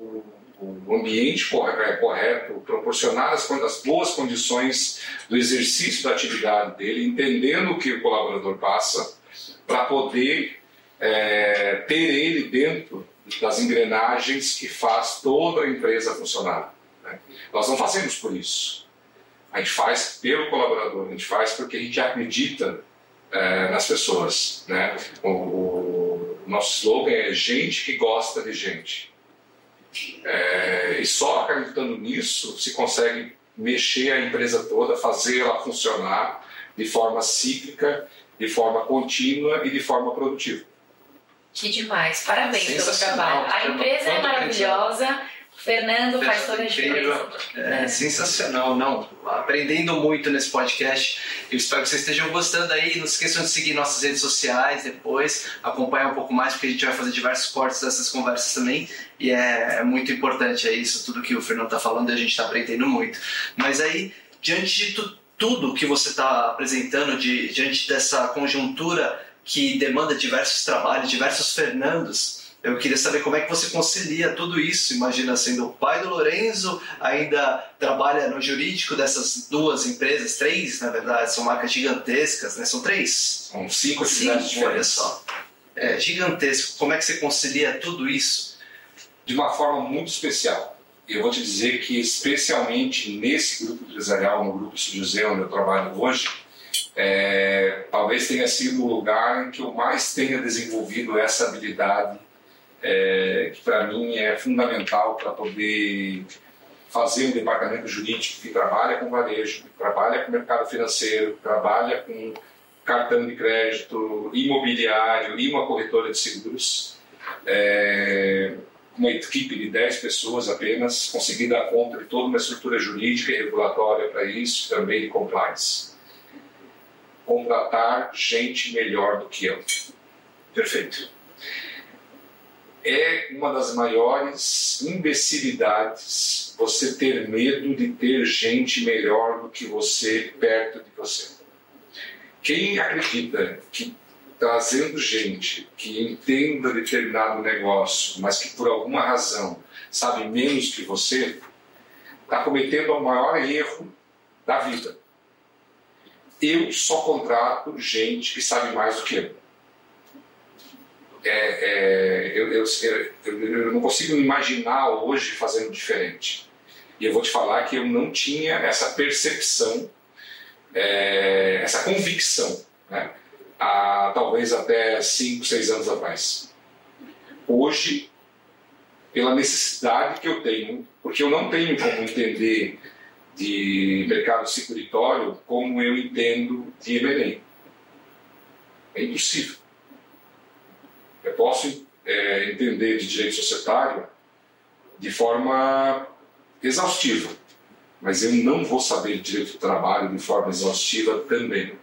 o, o ambiente é, correto, proporcionar as, as, boas condições do exercício da atividade dele, entendendo o que o colaborador passa, para poder é, ter ele dentro das engrenagens que faz toda a empresa funcionar. Né? Nós não fazemos por isso. A gente faz pelo colaborador, a gente faz porque a gente acredita é, nas pessoas. Né? O, o, nosso slogan é gente que gosta de gente. É, e só acreditando nisso se consegue mexer a empresa toda, fazer ela funcionar de forma cíclica, de forma contínua e de forma produtiva. Que demais, parabéns pelo trabalho. A empresa é maravilhosa. Fernando faz toda a diferença. É, sensacional, não. Aprendendo muito nesse podcast. Eu espero que vocês estejam gostando aí. Não se esqueçam de seguir nossas redes sociais depois, acompanhar um pouco mais, porque a gente vai fazer diversos cortes dessas conversas também. E é, é muito importante é isso, tudo que o Fernando está falando, e a gente está aprendendo muito. Mas aí, diante de tu, tudo que você está apresentando, de, diante dessa conjuntura que demanda diversos trabalhos, diversos Fernandos. Eu queria saber como é que você concilia tudo isso. Imagina sendo o pai do Lorenzo, ainda trabalha no jurídico dessas duas empresas, três na verdade, são marcas gigantescas, né? São três? São cinco cinco, Olha só. É gigantesco. Como é que você concilia tudo isso? De uma forma muito especial. Eu vou te dizer que, especialmente nesse grupo empresarial, no Grupo Estúdio onde eu trabalho hoje, é, talvez tenha sido o lugar em que eu mais tenha desenvolvido essa habilidade, é, que para mim é fundamental para poder fazer um departamento jurídico que trabalha com varejo, que trabalha com mercado financeiro, que trabalha com cartão de crédito, imobiliário e uma corretora de seguros. É, uma equipe de 10 pessoas apenas, conseguir dar conta de toda uma estrutura jurídica e regulatória para isso, também de compliance contratar gente melhor do que eu. Perfeito. É uma das maiores imbecilidades você ter medo de ter gente melhor do que você perto de você. Quem acredita que trazendo gente que entenda determinado negócio, mas que por alguma razão sabe menos que você, está cometendo o maior erro da vida eu só contrato gente que sabe mais do que eu. É, é, eu, eu, eu, não consigo imaginar hoje fazendo diferente. E eu vou te falar que eu não tinha essa percepção, é, essa convicção, né? há talvez até 5, 6 anos atrás. Hoje, pela necessidade que eu tenho, porque eu não tenho como entender de mercado securitório como eu entendo de M&A. É impossível. Posso é, entender de direito societário de forma exaustiva, mas eu não vou saber de direito do trabalho de forma exaustiva também.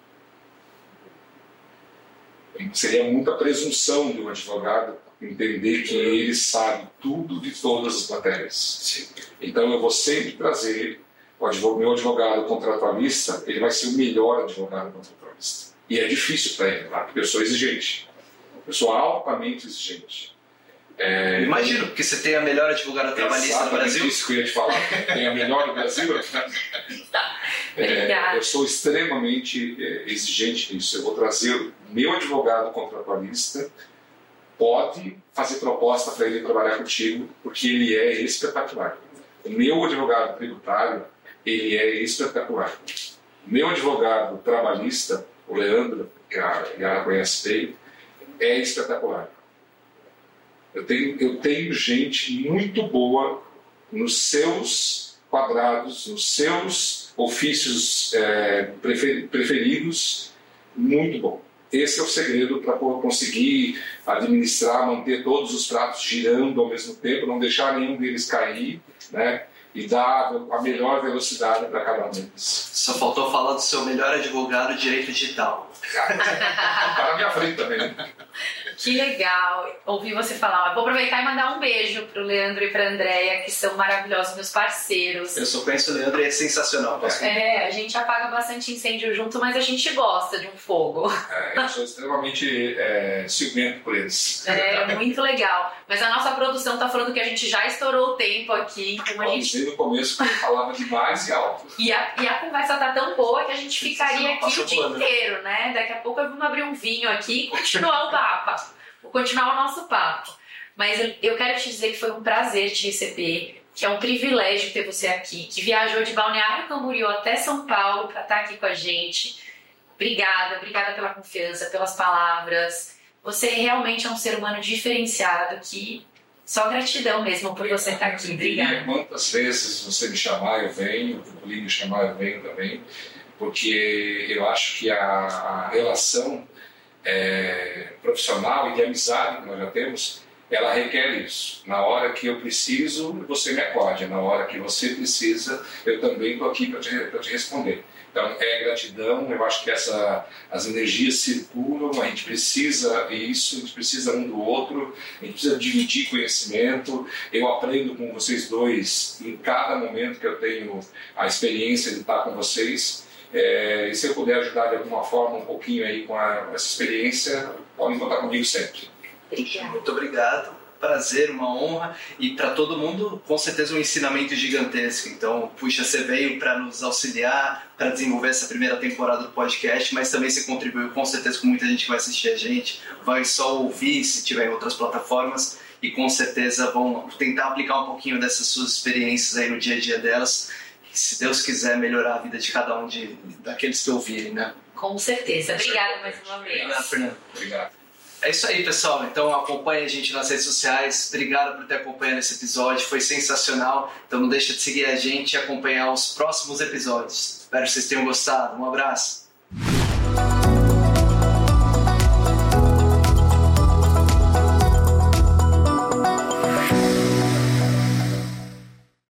Seria muita presunção de um advogado entender que ele sabe tudo de todas as matérias. Então eu vou sempre trazer o advogado, meu advogado contratualista, ele vai ser o melhor advogado contratualista. E é difícil para ele, tá? porque eu sou exigente. Eu sou altamente exigente. É, Imagino, porque você tem a melhor advogada trabalhista do Brasil. isso que eu ia te falar. tem a melhor do Brasil. Tá. É, eu sou extremamente é, exigente nisso. Eu vou trazer meu advogado contratualista, pode fazer proposta para ele trabalhar contigo, porque ele é espetacular. O meu advogado tributário, ele é espetacular. Meu advogado trabalhista, o Leandro, que a Yara conhece bem, é espetacular. Eu tenho, eu tenho gente muito boa nos seus quadrados, nos seus ofícios é, preferidos, muito bom. Esse é o segredo para conseguir administrar, manter todos os pratos girando ao mesmo tempo, não deixar nenhum deles cair, né? E dar a melhor velocidade para cada um deles. Só faltou falar do seu melhor advogado de direito digital. Está na minha frente também, né? Que legal ouvir você falar. Vou aproveitar e mandar um beijo pro Leandro e pra Andréia, que são maravilhosos, meus parceiros. Eu sou conheço o Leandro e é sensacional. É, a gente apaga bastante incêndio junto, mas a gente gosta de um fogo. É, eu sou extremamente é, ciumento por eles. É, muito legal. Mas a nossa produção tá falando que a gente já estourou o tempo aqui, então a gente... Desde o começo que eu falava demais e alto. E a, e a conversa tá tão boa que a gente ficaria aqui o dia inteiro, né? Daqui a pouco vamos abrir um vinho aqui e continuar o papo. Vou continuar o nosso papo. Mas eu quero te dizer que foi um prazer te receber, que é um privilégio ter você aqui, que viajou de Balneário Camboriú até São Paulo para estar tá aqui com a gente. Obrigada, obrigada pela confiança, pelas palavras. Você realmente é um ser humano diferenciado que só gratidão mesmo por você estar tá aqui. Obrigada. Quantas vezes você me chamar, eu venho. O me chamar, eu venho também. Porque eu acho que a relação é, profissional e de amizade que nós já temos, ela requer isso. Na hora que eu preciso, você me acorde. Na hora que você precisa, eu também estou aqui para te, te responder. Então, é gratidão, eu acho que essa, as energias circulam, a gente precisa isso, a gente precisa um do outro, a gente precisa dividir conhecimento. Eu aprendo com vocês dois em cada momento que eu tenho a experiência de estar com vocês. É, e se eu puder ajudar de alguma forma um pouquinho aí com a, essa experiência, podem contar comigo sempre. Muito obrigado. Prazer, uma honra e para todo mundo, com certeza, um ensinamento gigantesco. Então, puxa, você veio para nos auxiliar, para desenvolver essa primeira temporada do podcast, mas também você contribuiu com certeza com muita gente que vai assistir a gente, vai só ouvir se tiver em outras plataformas e com certeza vão tentar aplicar um pouquinho dessas suas experiências aí no dia a dia delas se Deus quiser melhorar a vida de cada um de, daqueles que ouvirem, né? Com certeza. Obrigada mais uma vez. Obrigado, Fernando. Obrigado. É isso aí, pessoal. Então acompanhe a gente nas redes sociais. Obrigado por ter acompanhado esse episódio. Foi sensacional. Então não deixa de seguir a gente e acompanhar os próximos episódios. Espero que vocês tenham gostado. Um abraço.